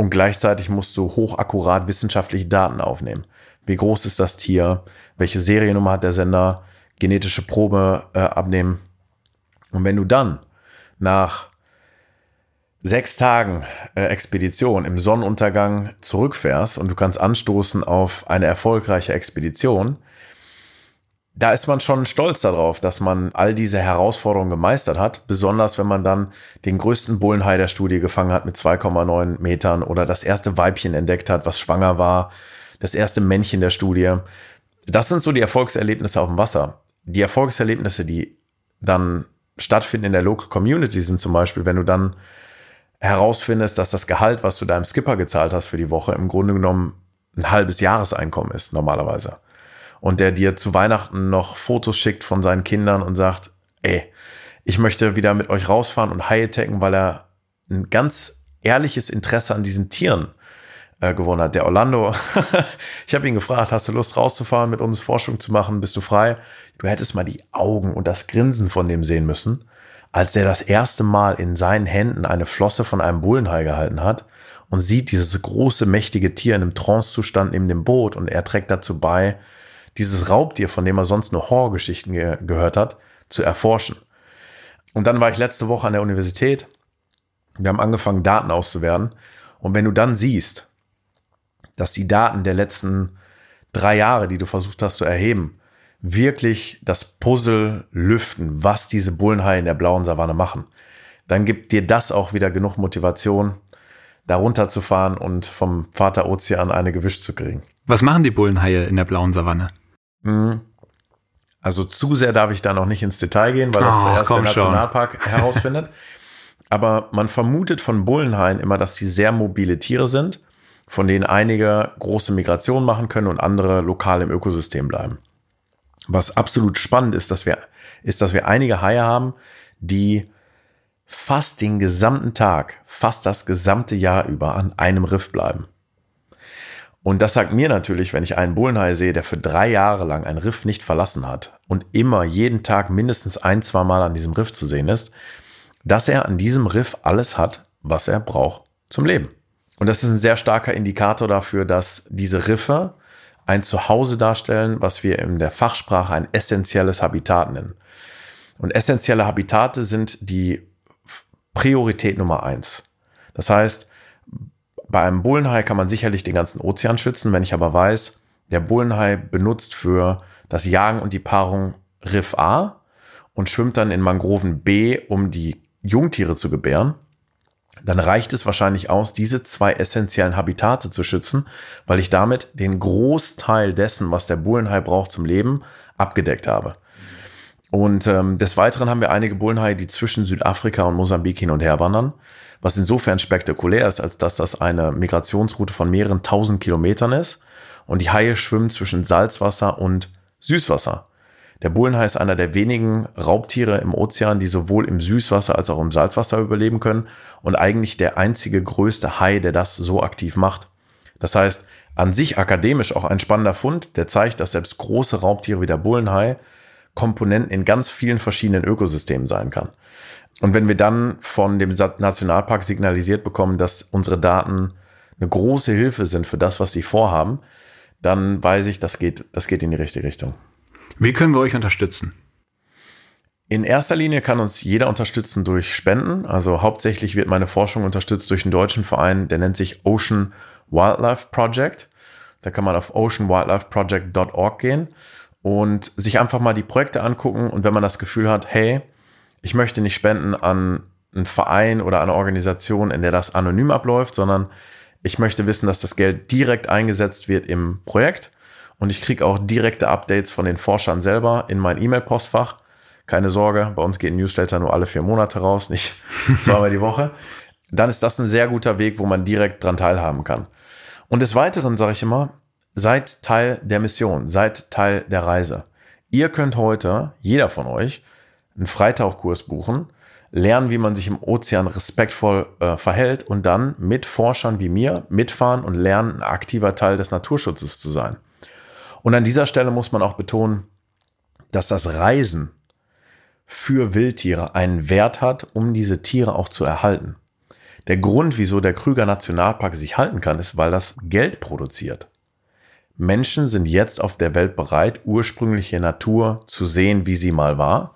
und gleichzeitig musst du hochakkurat wissenschaftliche Daten aufnehmen. Wie groß ist das Tier? Welche Seriennummer hat der Sender? Genetische Probe äh, abnehmen. Und wenn du dann nach sechs Tagen äh, Expedition im Sonnenuntergang zurückfährst und du kannst anstoßen auf eine erfolgreiche Expedition, da ist man schon stolz darauf, dass man all diese Herausforderungen gemeistert hat, besonders wenn man dann den größten Bullenhai der Studie gefangen hat mit 2,9 Metern oder das erste Weibchen entdeckt hat, was schwanger war, das erste Männchen der Studie. Das sind so die Erfolgserlebnisse auf dem Wasser. Die Erfolgserlebnisse, die dann stattfinden in der Local Community sind zum Beispiel, wenn du dann herausfindest, dass das Gehalt, was du deinem Skipper gezahlt hast für die Woche, im Grunde genommen ein halbes Jahreseinkommen ist, normalerweise. Und der dir zu Weihnachten noch Fotos schickt von seinen Kindern und sagt, ey, ich möchte wieder mit euch rausfahren und Haie tacken, weil er ein ganz ehrliches Interesse an diesen Tieren äh, gewonnen hat. Der Orlando, ich habe ihn gefragt, hast du Lust rauszufahren, mit uns Forschung zu machen, bist du frei? Du hättest mal die Augen und das Grinsen von dem sehen müssen als der das erste Mal in seinen Händen eine Flosse von einem Bullenhai gehalten hat und sieht dieses große, mächtige Tier in einem Trancezustand neben dem Boot und er trägt dazu bei, dieses Raubtier, von dem er sonst nur Horrorgeschichten ge gehört hat, zu erforschen. Und dann war ich letzte Woche an der Universität. Wir haben angefangen, Daten auszuwerten. Und wenn du dann siehst, dass die Daten der letzten drei Jahre, die du versucht hast zu erheben, wirklich das Puzzle lüften, was diese Bullenhaie in der blauen Savanne machen, dann gibt dir das auch wieder genug Motivation, da runterzufahren und vom Vater Ozean eine gewischt zu kriegen. Was machen die Bullenhaie in der blauen Savanne? Mhm. Also zu sehr darf ich da noch nicht ins Detail gehen, weil das oh, zuerst der Nationalpark schon. herausfindet. Aber man vermutet von Bullenhaien immer, dass sie sehr mobile Tiere sind, von denen einige große Migrationen machen können und andere lokal im Ökosystem bleiben. Was absolut spannend ist, dass wir, ist, dass wir einige Haie haben, die fast den gesamten Tag, fast das gesamte Jahr über an einem Riff bleiben. Und das sagt mir natürlich, wenn ich einen Bullenhai sehe, der für drei Jahre lang ein Riff nicht verlassen hat und immer jeden Tag mindestens ein, zwei Mal an diesem Riff zu sehen ist, dass er an diesem Riff alles hat, was er braucht zum Leben. Und das ist ein sehr starker Indikator dafür, dass diese Riffe ein Zuhause darstellen, was wir in der Fachsprache ein essentielles Habitat nennen. Und essentielle Habitate sind die Priorität Nummer eins. Das heißt, bei einem Bullenhai kann man sicherlich den ganzen Ozean schützen. Wenn ich aber weiß, der Bullenhai benutzt für das Jagen und die Paarung Riff A und schwimmt dann in Mangroven B, um die Jungtiere zu gebären, dann reicht es wahrscheinlich aus, diese zwei essentiellen Habitate zu schützen, weil ich damit den Großteil dessen, was der Bullenhai braucht zum Leben, abgedeckt habe. Und ähm, des Weiteren haben wir einige Bullenhaie, die zwischen Südafrika und Mosambik hin und her wandern, was insofern spektakulär ist, als dass das eine Migrationsroute von mehreren tausend Kilometern ist und die Haie schwimmen zwischen Salzwasser und Süßwasser. Der Bullenhai ist einer der wenigen Raubtiere im Ozean, die sowohl im Süßwasser als auch im Salzwasser überleben können und eigentlich der einzige größte Hai, der das so aktiv macht. Das heißt, an sich akademisch auch ein spannender Fund, der zeigt, dass selbst große Raubtiere wie der Bullenhai Komponenten in ganz vielen verschiedenen Ökosystemen sein kann. Und wenn wir dann von dem Nationalpark signalisiert bekommen, dass unsere Daten eine große Hilfe sind für das, was sie vorhaben, dann weiß ich, das geht, das geht in die richtige Richtung. Wie können wir euch unterstützen? In erster Linie kann uns jeder unterstützen durch Spenden. Also hauptsächlich wird meine Forschung unterstützt durch einen deutschen Verein, der nennt sich Ocean Wildlife Project. Da kann man auf oceanwildlifeproject.org gehen und sich einfach mal die Projekte angucken. Und wenn man das Gefühl hat, hey, ich möchte nicht spenden an einen Verein oder eine Organisation, in der das anonym abläuft, sondern ich möchte wissen, dass das Geld direkt eingesetzt wird im Projekt und ich kriege auch direkte Updates von den Forschern selber in mein E-Mail-Postfach. Keine Sorge, bei uns geht ein Newsletter nur alle vier Monate raus, nicht zweimal die Woche. Dann ist das ein sehr guter Weg, wo man direkt dran teilhaben kann. Und des Weiteren sage ich immer, seid Teil der Mission, seid Teil der Reise. Ihr könnt heute, jeder von euch, einen Freitauchkurs buchen, lernen, wie man sich im Ozean respektvoll äh, verhält und dann mit Forschern wie mir mitfahren und lernen, ein aktiver Teil des Naturschutzes zu sein. Und an dieser Stelle muss man auch betonen, dass das Reisen für Wildtiere einen Wert hat, um diese Tiere auch zu erhalten. Der Grund, wieso der Krüger Nationalpark sich halten kann, ist, weil das Geld produziert. Menschen sind jetzt auf der Welt bereit, ursprüngliche Natur zu sehen, wie sie mal war,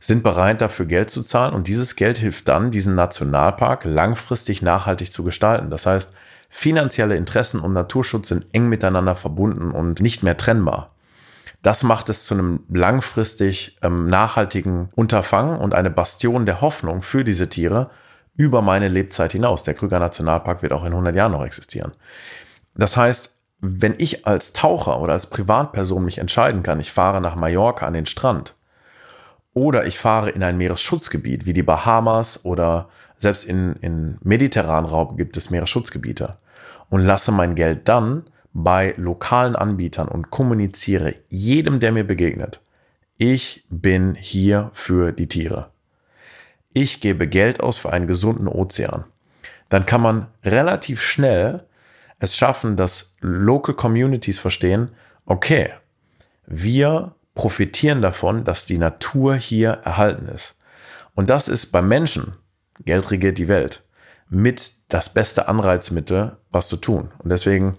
sind bereit dafür Geld zu zahlen und dieses Geld hilft dann, diesen Nationalpark langfristig nachhaltig zu gestalten. Das heißt, finanzielle Interessen und Naturschutz sind eng miteinander verbunden und nicht mehr trennbar. Das macht es zu einem langfristig ähm, nachhaltigen Unterfangen und eine Bastion der Hoffnung für diese Tiere über meine Lebzeit hinaus. Der Krüger Nationalpark wird auch in 100 Jahren noch existieren. Das heißt, wenn ich als Taucher oder als Privatperson mich entscheiden kann, ich fahre nach Mallorca an den Strand oder ich fahre in ein Meeresschutzgebiet wie die Bahamas oder selbst in, in mediterranen Raum gibt es Meeresschutzgebiete und lasse mein Geld dann bei lokalen Anbietern und kommuniziere jedem, der mir begegnet, ich bin hier für die Tiere. Ich gebe Geld aus für einen gesunden Ozean. Dann kann man relativ schnell es schaffen, dass Local Communities verstehen, okay, wir profitieren davon, dass die Natur hier erhalten ist. Und das ist beim Menschen, Geld regiert die Welt, mit das beste Anreizmittel, was zu tun. Und deswegen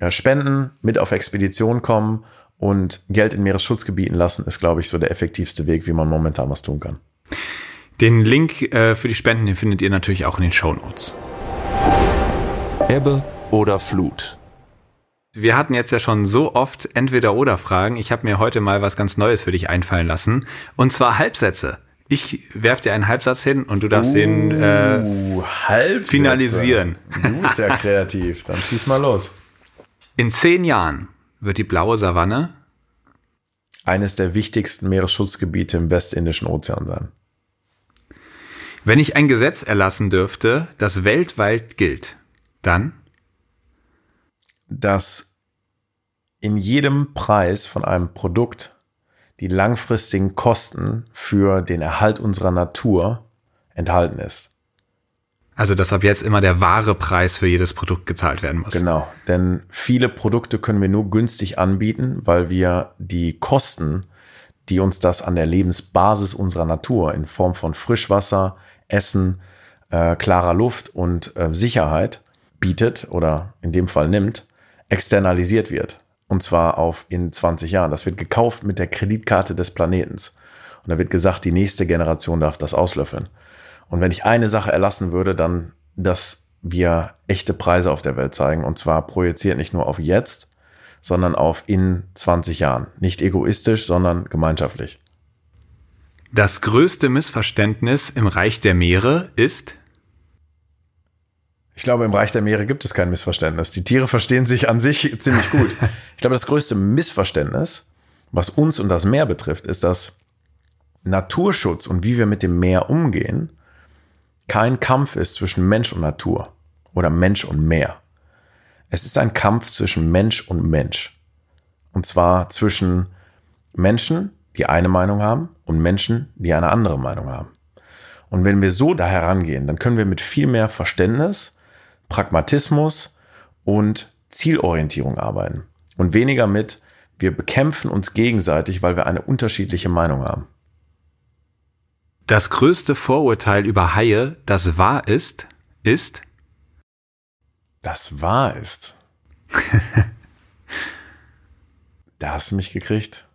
ja, spenden, mit auf Expedition kommen und Geld in Meeresschutzgebieten lassen, ist, glaube ich, so der effektivste Weg, wie man momentan was tun kann. Den Link äh, für die Spenden den findet ihr natürlich auch in den Show Notes. Ebbe oder Flut. Wir hatten jetzt ja schon so oft entweder oder Fragen. Ich habe mir heute mal was ganz Neues für dich einfallen lassen. Und zwar Halbsätze. Ich werf dir einen Halbsatz hin und du darfst uh, den äh, finalisieren. Du bist ja kreativ. Dann schieß mal los. In zehn Jahren wird die blaue Savanne eines der wichtigsten Meeresschutzgebiete im Westindischen Ozean sein. Wenn ich ein Gesetz erlassen dürfte, das weltweit gilt, dann dass in jedem Preis von einem Produkt die langfristigen Kosten für den Erhalt unserer Natur enthalten ist. Also dass ab jetzt immer der wahre Preis für jedes Produkt gezahlt werden muss. Genau, denn viele Produkte können wir nur günstig anbieten, weil wir die Kosten, die uns das an der Lebensbasis unserer Natur in Form von Frischwasser, Essen, äh, klarer Luft und äh, Sicherheit bietet oder in dem Fall nimmt, externalisiert wird. Und zwar auf in 20 Jahren. Das wird gekauft mit der Kreditkarte des Planetens. Und da wird gesagt, die nächste Generation darf das auslöffeln. Und wenn ich eine Sache erlassen würde, dann, dass wir echte Preise auf der Welt zeigen. Und zwar projiziert nicht nur auf jetzt, sondern auf in 20 Jahren. Nicht egoistisch, sondern gemeinschaftlich. Das größte Missverständnis im Reich der Meere ist, ich glaube, im Reich der Meere gibt es kein Missverständnis. Die Tiere verstehen sich an sich ziemlich gut. Ich glaube, das größte Missverständnis, was uns und das Meer betrifft, ist, dass Naturschutz und wie wir mit dem Meer umgehen, kein Kampf ist zwischen Mensch und Natur oder Mensch und Meer. Es ist ein Kampf zwischen Mensch und Mensch. Und zwar zwischen Menschen, die eine Meinung haben, und Menschen, die eine andere Meinung haben. Und wenn wir so da herangehen, dann können wir mit viel mehr Verständnis Pragmatismus und Zielorientierung arbeiten und weniger mit, wir bekämpfen uns gegenseitig, weil wir eine unterschiedliche Meinung haben. Das größte Vorurteil über Haie, das wahr ist, ist? Das wahr ist. da hast du mich gekriegt.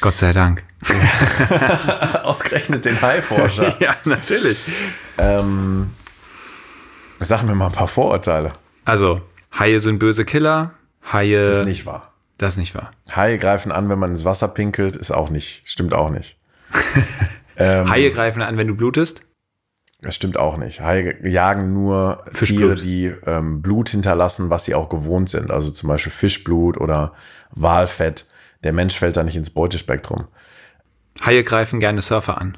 Gott sei Dank. Ausgerechnet den Haiforscher. ja, natürlich. Ähm, Sag mir mal ein paar Vorurteile. Also, Haie sind böse Killer. Haie. Das ist nicht wahr. Das ist nicht wahr. Haie greifen an, wenn man ins Wasser pinkelt, ist auch nicht, stimmt auch nicht. ähm, Haie greifen an, wenn du blutest? Das stimmt auch nicht. Haie jagen nur Fischblut. Tiere, die ähm, Blut hinterlassen, was sie auch gewohnt sind. Also zum Beispiel Fischblut oder Walfett. Der Mensch fällt da nicht ins Beutespektrum. Haie greifen gerne Surfer an.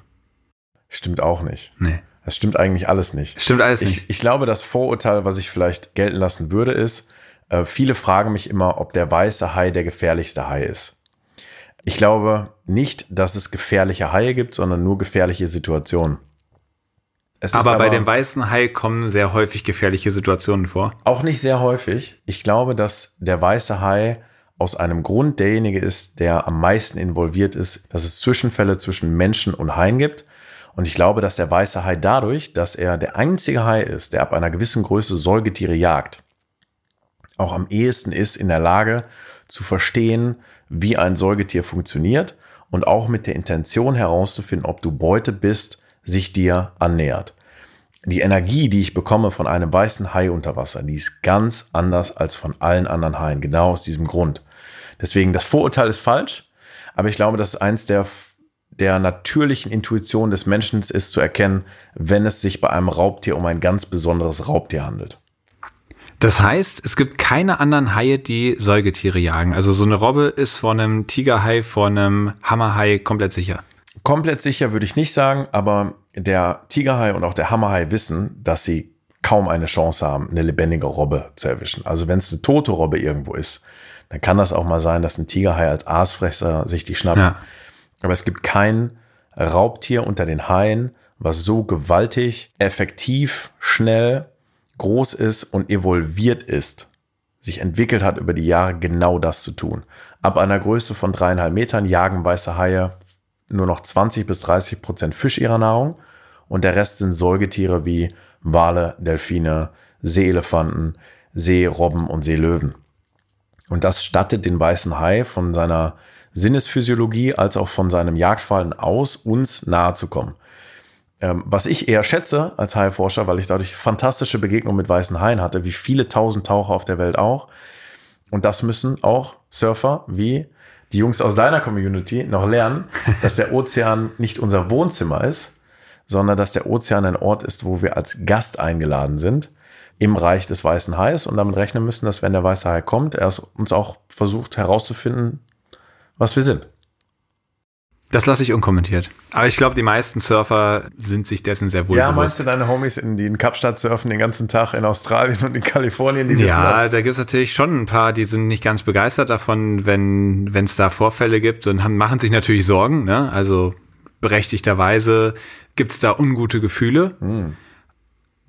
Stimmt auch nicht. Nee. Das stimmt eigentlich alles nicht. Stimmt alles ich, nicht. Ich glaube, das Vorurteil, was ich vielleicht gelten lassen würde, ist, äh, viele fragen mich immer, ob der weiße Hai der gefährlichste Hai ist. Ich glaube nicht, dass es gefährliche Haie gibt, sondern nur gefährliche Situationen. Aber, aber bei dem weißen Hai kommen sehr häufig gefährliche Situationen vor. Auch nicht sehr häufig. Ich glaube, dass der weiße Hai aus einem Grund derjenige ist, der am meisten involviert ist, dass es Zwischenfälle zwischen Menschen und Haien gibt. Und ich glaube, dass der weiße Hai dadurch, dass er der einzige Hai ist, der ab einer gewissen Größe Säugetiere jagt, auch am ehesten ist in der Lage zu verstehen, wie ein Säugetier funktioniert und auch mit der Intention herauszufinden, ob du Beute bist, sich dir annähert. Die Energie, die ich bekomme von einem weißen Hai unter Wasser, die ist ganz anders als von allen anderen Haien, genau aus diesem Grund. Deswegen, das Vorurteil ist falsch, aber ich glaube, dass eins der, der natürlichen Intuition des Menschen ist, zu erkennen, wenn es sich bei einem Raubtier um ein ganz besonderes Raubtier handelt. Das heißt, es gibt keine anderen Haie, die Säugetiere jagen. Also so eine Robbe ist vor einem Tigerhai, vor einem Hammerhai komplett sicher. Komplett sicher würde ich nicht sagen, aber der Tigerhai und auch der Hammerhai wissen, dass sie kaum eine Chance haben, eine lebendige Robbe zu erwischen. Also wenn es eine tote Robbe irgendwo ist, dann kann das auch mal sein, dass ein Tigerhai als Aasfresser sich die schnappt. Ja. Aber es gibt kein Raubtier unter den Haien, was so gewaltig, effektiv, schnell groß ist und evolviert ist, sich entwickelt hat über die Jahre genau das zu tun. Ab einer Größe von dreieinhalb Metern jagen weiße Haie nur noch 20 bis 30 Prozent Fisch ihrer Nahrung und der Rest sind Säugetiere wie Wale, Delfine, Seeelefanten, Seerobben und Seelöwen. Und das stattet den weißen Hai von seiner Sinnesphysiologie als auch von seinem Jagdfallen aus, uns nahe zu kommen. Ähm, was ich eher schätze als Haiforscher, weil ich dadurch fantastische Begegnungen mit weißen Haien hatte, wie viele tausend Taucher auf der Welt auch. Und das müssen auch Surfer wie die Jungs aus deiner Community noch lernen, dass der Ozean nicht unser Wohnzimmer ist, sondern dass der Ozean ein Ort ist, wo wir als Gast eingeladen sind im Reich des weißen Hais und damit rechnen müssen, dass wenn der weiße Hai kommt, er uns auch versucht herauszufinden, was wir sind. Das lasse ich unkommentiert. Aber ich glaube, die meisten Surfer sind sich dessen sehr wohl ja, bewusst. Ja, meinst du deine Homies, in, die in Kapstadt surfen den ganzen Tag in Australien und in Kalifornien, die wissen Ja, da gibt es natürlich schon ein paar, die sind nicht ganz begeistert davon, wenn es da Vorfälle gibt und haben, machen sich natürlich Sorgen. Ne? Also berechtigterweise gibt es da ungute Gefühle. Hm.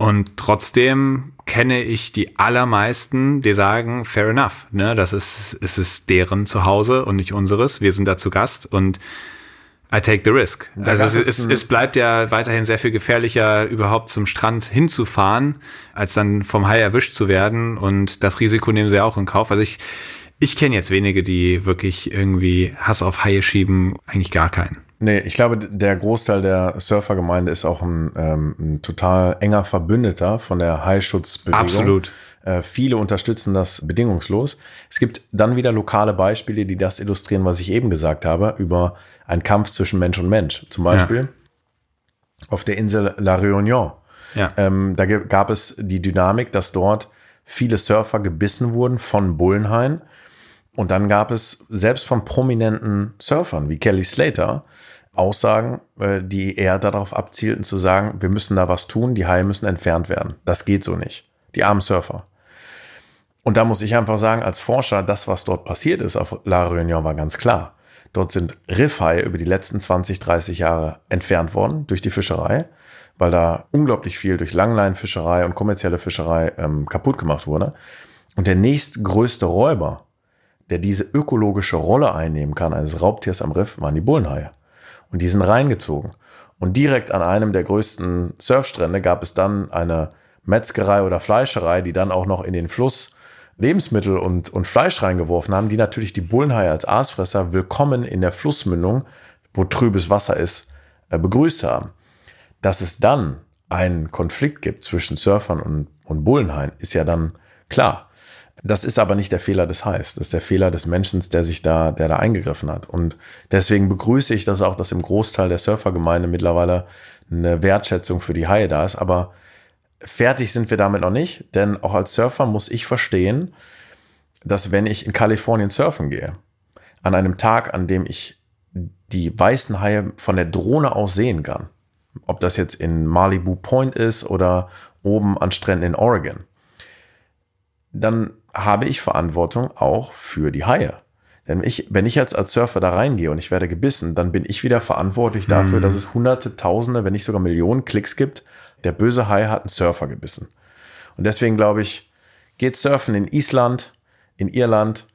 Und trotzdem kenne ich die allermeisten, die sagen, fair enough. Ne? Das ist, es ist deren Zuhause und nicht unseres. Wir sind da zu Gast und I take the risk. Da also es, es, es, bleibt ja weiterhin sehr viel gefährlicher, überhaupt zum Strand hinzufahren, als dann vom Hai erwischt zu werden. Und das Risiko nehmen sie auch in Kauf. Also ich, ich kenne jetzt wenige, die wirklich irgendwie Hass auf Haie schieben, eigentlich gar keinen. Nee, ich glaube, der Großteil der Surfergemeinde ist auch ein, ähm, ein total enger Verbündeter von der Haischutzbewegung. Absolut. Äh, viele unterstützen das bedingungslos. Es gibt dann wieder lokale Beispiele, die das illustrieren, was ich eben gesagt habe, über einen Kampf zwischen Mensch und Mensch. Zum Beispiel ja. auf der Insel La Réunion. Ja. Ähm, da gab es die Dynamik, dass dort viele Surfer gebissen wurden von Bullenhain. Und dann gab es selbst von prominenten Surfern wie Kelly Slater Aussagen, äh, die eher darauf abzielten zu sagen, wir müssen da was tun, die Haie müssen entfernt werden. Das geht so nicht. Die armen Surfer. Und da muss ich einfach sagen, als Forscher, das, was dort passiert ist auf La Réunion, war ganz klar. Dort sind Riffhaie über die letzten 20, 30 Jahre entfernt worden durch die Fischerei, weil da unglaublich viel durch Langleinfischerei und kommerzielle Fischerei ähm, kaputt gemacht wurde. Und der nächstgrößte Räuber, der diese ökologische Rolle einnehmen kann eines Raubtiers am Riff, waren die Bullenhaie. Und die sind reingezogen. Und direkt an einem der größten Surfstrände gab es dann eine Metzgerei oder Fleischerei, die dann auch noch in den Fluss Lebensmittel und, und Fleisch reingeworfen haben, die natürlich die Bullenhaie als Aasfresser willkommen in der Flussmündung, wo trübes Wasser ist, äh, begrüßt haben. Dass es dann einen Konflikt gibt zwischen Surfern und, und Bullenhaien, ist ja dann klar. Das ist aber nicht der Fehler des Hais. Das ist der Fehler des Menschen, der sich da, der da eingegriffen hat. Und deswegen begrüße ich das auch, dass im Großteil der Surfergemeinde mittlerweile eine Wertschätzung für die Haie da ist. Aber fertig sind wir damit noch nicht, denn auch als Surfer muss ich verstehen, dass wenn ich in Kalifornien surfen gehe, an einem Tag, an dem ich die weißen Haie von der Drohne aus sehen kann, ob das jetzt in Malibu Point ist oder oben an Stränden in Oregon, dann habe ich Verantwortung auch für die Haie. Denn ich, wenn ich jetzt als Surfer da reingehe und ich werde gebissen, dann bin ich wieder verantwortlich dafür, mhm. dass es hunderte, tausende, wenn nicht sogar Millionen Klicks gibt, der böse Hai hat einen Surfer gebissen. Und deswegen glaube ich, geht surfen in Island, in Irland,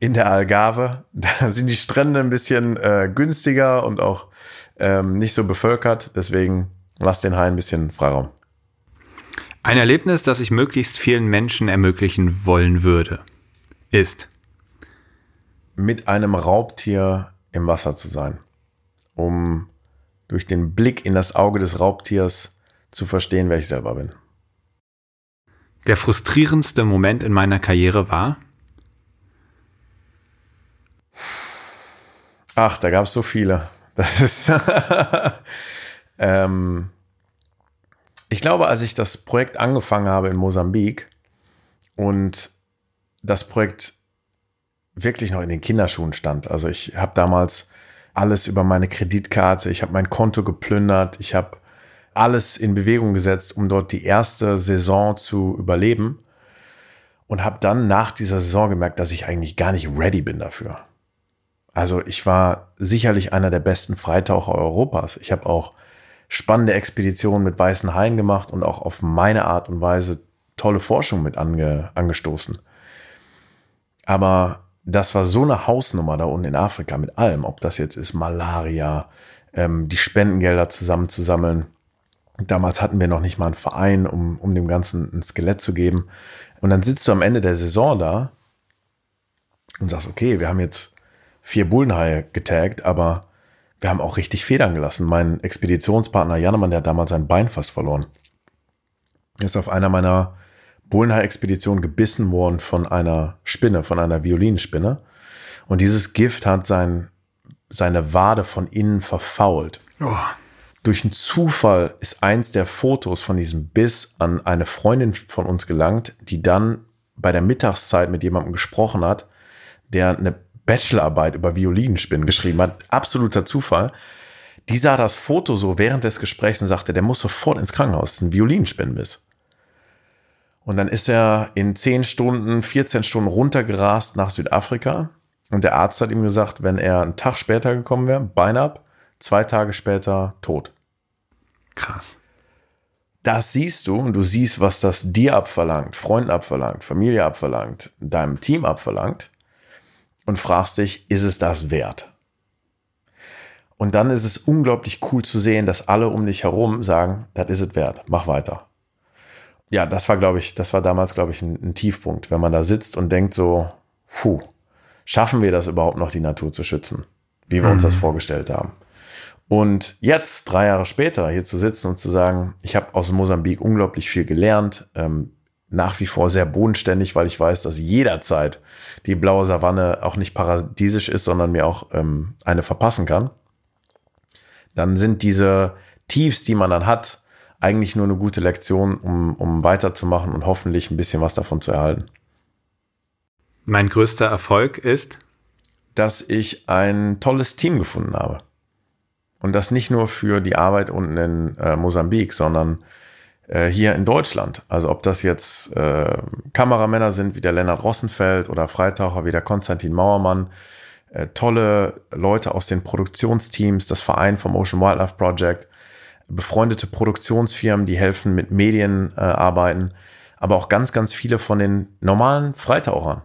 in der Algarve. Da sind die Strände ein bisschen äh, günstiger und auch ähm, nicht so bevölkert. Deswegen lass den Hai ein bisschen Freiraum. Ein Erlebnis, das ich möglichst vielen Menschen ermöglichen wollen würde, ist mit einem Raubtier im Wasser zu sein, um durch den Blick in das Auge des Raubtiers zu verstehen, wer ich selber bin. Der frustrierendste Moment in meiner Karriere war? Ach, da gab es so viele. Das ist. ähm, ich glaube, als ich das Projekt angefangen habe in Mosambik und das Projekt wirklich noch in den Kinderschuhen stand. Also ich habe damals alles über meine Kreditkarte, ich habe mein Konto geplündert, ich habe alles in Bewegung gesetzt, um dort die erste Saison zu überleben und habe dann nach dieser Saison gemerkt, dass ich eigentlich gar nicht ready bin dafür. Also ich war sicherlich einer der besten Freitaucher Europas. Ich habe auch spannende Expeditionen mit weißen Haien gemacht und auch auf meine Art und Weise tolle Forschung mit ange, angestoßen. Aber das war so eine Hausnummer da unten in Afrika mit allem, ob das jetzt ist Malaria, ähm, die Spendengelder zusammenzusammeln. Damals hatten wir noch nicht mal einen Verein, um, um dem Ganzen ein Skelett zu geben. Und dann sitzt du am Ende der Saison da und sagst, okay, wir haben jetzt vier Bullenhaie getaggt, aber wir haben auch richtig Federn gelassen. Mein Expeditionspartner Janemann, der hat damals sein Bein fast verloren. Er ist auf einer meiner Bullenhaie-Expeditionen gebissen worden von einer Spinne, von einer Violinspinne. Und dieses Gift hat sein, seine Wade von innen verfault. Oh. Durch einen Zufall ist eins der Fotos von diesem Biss an eine Freundin von uns gelangt, die dann bei der Mittagszeit mit jemandem gesprochen hat, der eine Bachelorarbeit über Violinspinnen geschrieben hat. Absoluter Zufall. Die sah das Foto so während des Gesprächs und sagte, der muss sofort ins Krankenhaus. Das ist ein Violinspinnenbiss. Und dann ist er in 10 Stunden, 14 Stunden runtergerast nach Südafrika. Und der Arzt hat ihm gesagt, wenn er einen Tag später gekommen wäre, Bein ab, zwei Tage später tot. Krass. Das siehst du und du siehst, was das dir abverlangt, Freunden abverlangt, Familie abverlangt, deinem Team abverlangt und fragst dich, ist es das wert? Und dann ist es unglaublich cool zu sehen, dass alle um dich herum sagen, das ist es wert, mach weiter ja, das war, glaube ich, das war damals, glaube ich, ein, ein, Tiefpunkt, wenn man da sitzt und denkt so, puh, schaffen wir das überhaupt noch, die Natur zu schützen, wie wir mhm. uns das vorgestellt haben. Und jetzt, drei Jahre später, hier zu sitzen und zu sagen, ich habe aus Mosambik unglaublich viel gelernt, ähm, nach wie vor sehr bodenständig, weil ich weiß, dass jederzeit die blaue Savanne auch nicht paradiesisch ist, sondern mir auch ähm, eine verpassen kann. Dann sind diese Tiefs, die man dann hat, eigentlich nur eine gute Lektion, um, um weiterzumachen und hoffentlich ein bisschen was davon zu erhalten. Mein größter Erfolg ist, dass ich ein tolles Team gefunden habe. Und das nicht nur für die Arbeit unten in äh, Mosambik, sondern äh, hier in Deutschland. Also ob das jetzt äh, Kameramänner sind wie der Lennart Rossenfeld oder Freitaucher wie der Konstantin Mauermann, äh, tolle Leute aus den Produktionsteams, das Verein vom Ocean Wildlife Project, befreundete Produktionsfirmen, die helfen mit Medien äh, arbeiten, aber auch ganz, ganz viele von den normalen Freitauchern,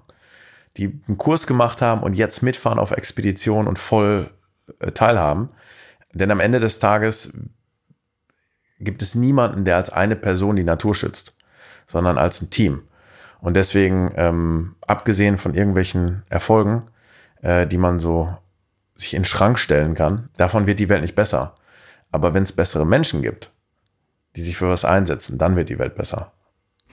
die einen Kurs gemacht haben und jetzt mitfahren auf Expedition und voll äh, teilhaben. Denn am Ende des Tages gibt es niemanden, der als eine Person die Natur schützt, sondern als ein Team. Und deswegen, ähm, abgesehen von irgendwelchen Erfolgen, äh, die man so sich in Schrank stellen kann, davon wird die Welt nicht besser. Aber wenn es bessere Menschen gibt, die sich für was einsetzen, dann wird die Welt besser.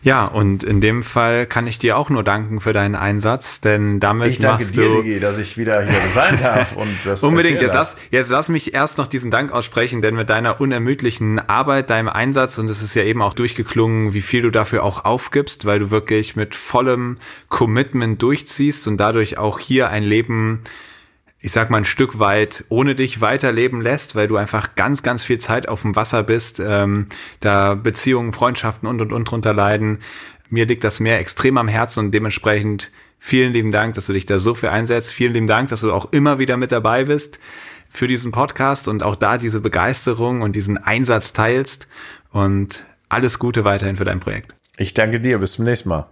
Ja, und in dem Fall kann ich dir auch nur danken für deinen Einsatz, denn damit ich danke machst dir, du Digi, dass ich wieder hier sein darf und das unbedingt. Jetzt lass, jetzt lass mich erst noch diesen Dank aussprechen, denn mit deiner unermüdlichen Arbeit, deinem Einsatz und es ist ja eben auch durchgeklungen, wie viel du dafür auch aufgibst, weil du wirklich mit vollem Commitment durchziehst und dadurch auch hier ein Leben ich sag mal, ein Stück weit ohne dich weiterleben lässt, weil du einfach ganz, ganz viel Zeit auf dem Wasser bist, ähm, da Beziehungen, Freundschaften und und und drunter leiden. Mir liegt das Meer extrem am Herzen und dementsprechend vielen lieben Dank, dass du dich da so viel einsetzt. Vielen lieben Dank, dass du auch immer wieder mit dabei bist für diesen Podcast und auch da diese Begeisterung und diesen Einsatz teilst. Und alles Gute weiterhin für dein Projekt. Ich danke dir. Bis zum nächsten Mal.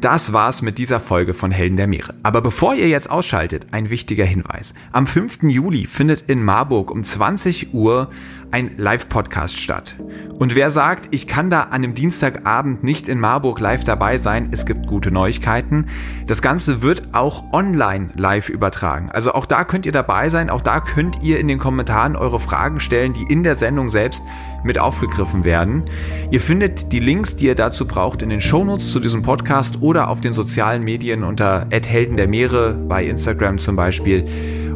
Das war's mit dieser Folge von Helden der Meere. Aber bevor ihr jetzt ausschaltet, ein wichtiger Hinweis. Am 5. Juli findet in Marburg um 20 Uhr ein Live-Podcast statt. Und wer sagt, ich kann da an einem Dienstagabend nicht in Marburg live dabei sein, es gibt gute Neuigkeiten. Das Ganze wird auch online live übertragen. Also auch da könnt ihr dabei sein, auch da könnt ihr in den Kommentaren eure Fragen stellen, die in der Sendung selbst mit aufgegriffen werden. Ihr findet die Links, die ihr dazu braucht, in den Shownotes zu diesem Podcast oder auf den sozialen Medien unter Helden der Meere bei Instagram zum Beispiel.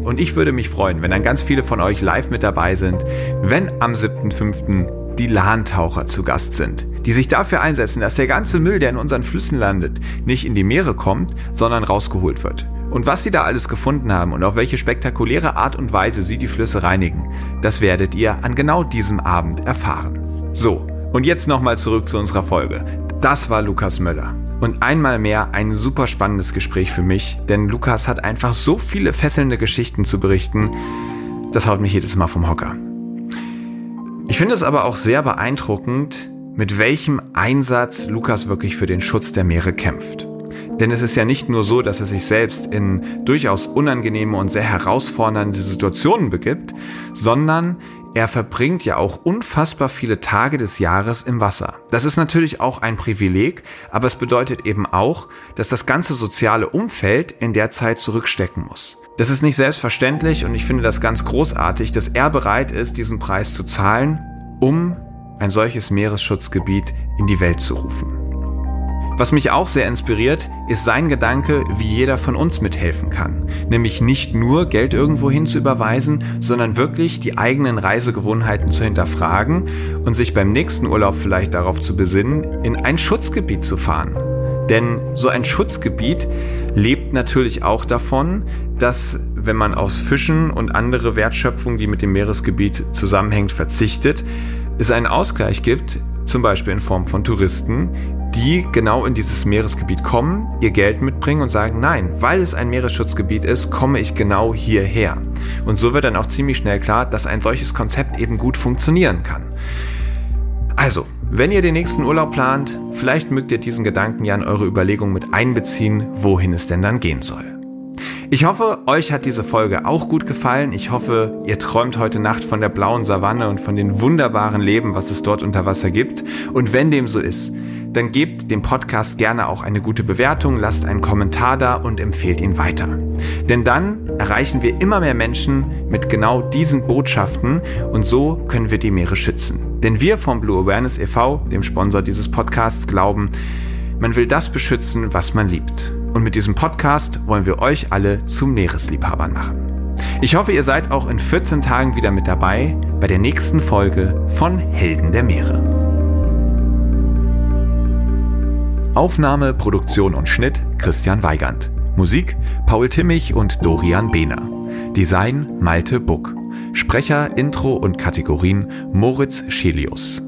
Und ich würde mich freuen, wenn dann ganz viele von euch live mit dabei sind, wenn am 7.5. die Lahntaucher zu Gast sind, die sich dafür einsetzen, dass der ganze Müll, der in unseren Flüssen landet, nicht in die Meere kommt, sondern rausgeholt wird. Und was sie da alles gefunden haben und auf welche spektakuläre Art und Weise sie die Flüsse reinigen, das werdet ihr an genau diesem Abend erfahren. So, und jetzt nochmal zurück zu unserer Folge. Das war Lukas Möller. Und einmal mehr ein super spannendes Gespräch für mich, denn Lukas hat einfach so viele fesselnde Geschichten zu berichten, das haut mich jedes Mal vom Hocker. Ich finde es aber auch sehr beeindruckend, mit welchem Einsatz Lukas wirklich für den Schutz der Meere kämpft. Denn es ist ja nicht nur so, dass er sich selbst in durchaus unangenehme und sehr herausfordernde Situationen begibt, sondern er verbringt ja auch unfassbar viele Tage des Jahres im Wasser. Das ist natürlich auch ein Privileg, aber es bedeutet eben auch, dass das ganze soziale Umfeld in der Zeit zurückstecken muss. Das ist nicht selbstverständlich und ich finde das ganz großartig, dass er bereit ist, diesen Preis zu zahlen, um ein solches Meeresschutzgebiet in die Welt zu rufen. Was mich auch sehr inspiriert, ist sein Gedanke, wie jeder von uns mithelfen kann. Nämlich nicht nur Geld irgendwo hin zu überweisen, sondern wirklich die eigenen Reisegewohnheiten zu hinterfragen und sich beim nächsten Urlaub vielleicht darauf zu besinnen, in ein Schutzgebiet zu fahren. Denn so ein Schutzgebiet lebt natürlich auch davon, dass wenn man aus Fischen und andere Wertschöpfung, die mit dem Meeresgebiet zusammenhängt, verzichtet, es einen Ausgleich gibt, zum Beispiel in Form von Touristen, die genau in dieses Meeresgebiet kommen, ihr Geld mitbringen und sagen, nein, weil es ein Meeresschutzgebiet ist, komme ich genau hierher. Und so wird dann auch ziemlich schnell klar, dass ein solches Konzept eben gut funktionieren kann. Also, wenn ihr den nächsten Urlaub plant, vielleicht mögt ihr diesen Gedanken ja in eure Überlegungen mit einbeziehen, wohin es denn dann gehen soll. Ich hoffe, euch hat diese Folge auch gut gefallen. Ich hoffe, ihr träumt heute Nacht von der blauen Savanne und von den wunderbaren Leben, was es dort unter Wasser gibt. Und wenn dem so ist, dann gebt dem Podcast gerne auch eine gute Bewertung, lasst einen Kommentar da und empfehlt ihn weiter. Denn dann erreichen wir immer mehr Menschen mit genau diesen Botschaften und so können wir die Meere schützen. Denn wir vom Blue Awareness e.V., dem Sponsor dieses Podcasts, glauben, man will das beschützen, was man liebt. Und mit diesem Podcast wollen wir euch alle zu Meeresliebhabern machen. Ich hoffe, ihr seid auch in 14 Tagen wieder mit dabei bei der nächsten Folge von Helden der Meere. Aufnahme, Produktion und Schnitt Christian Weigand. Musik Paul Timmich und Dorian Behner. Design Malte Buck. Sprecher, Intro und Kategorien Moritz Schelius.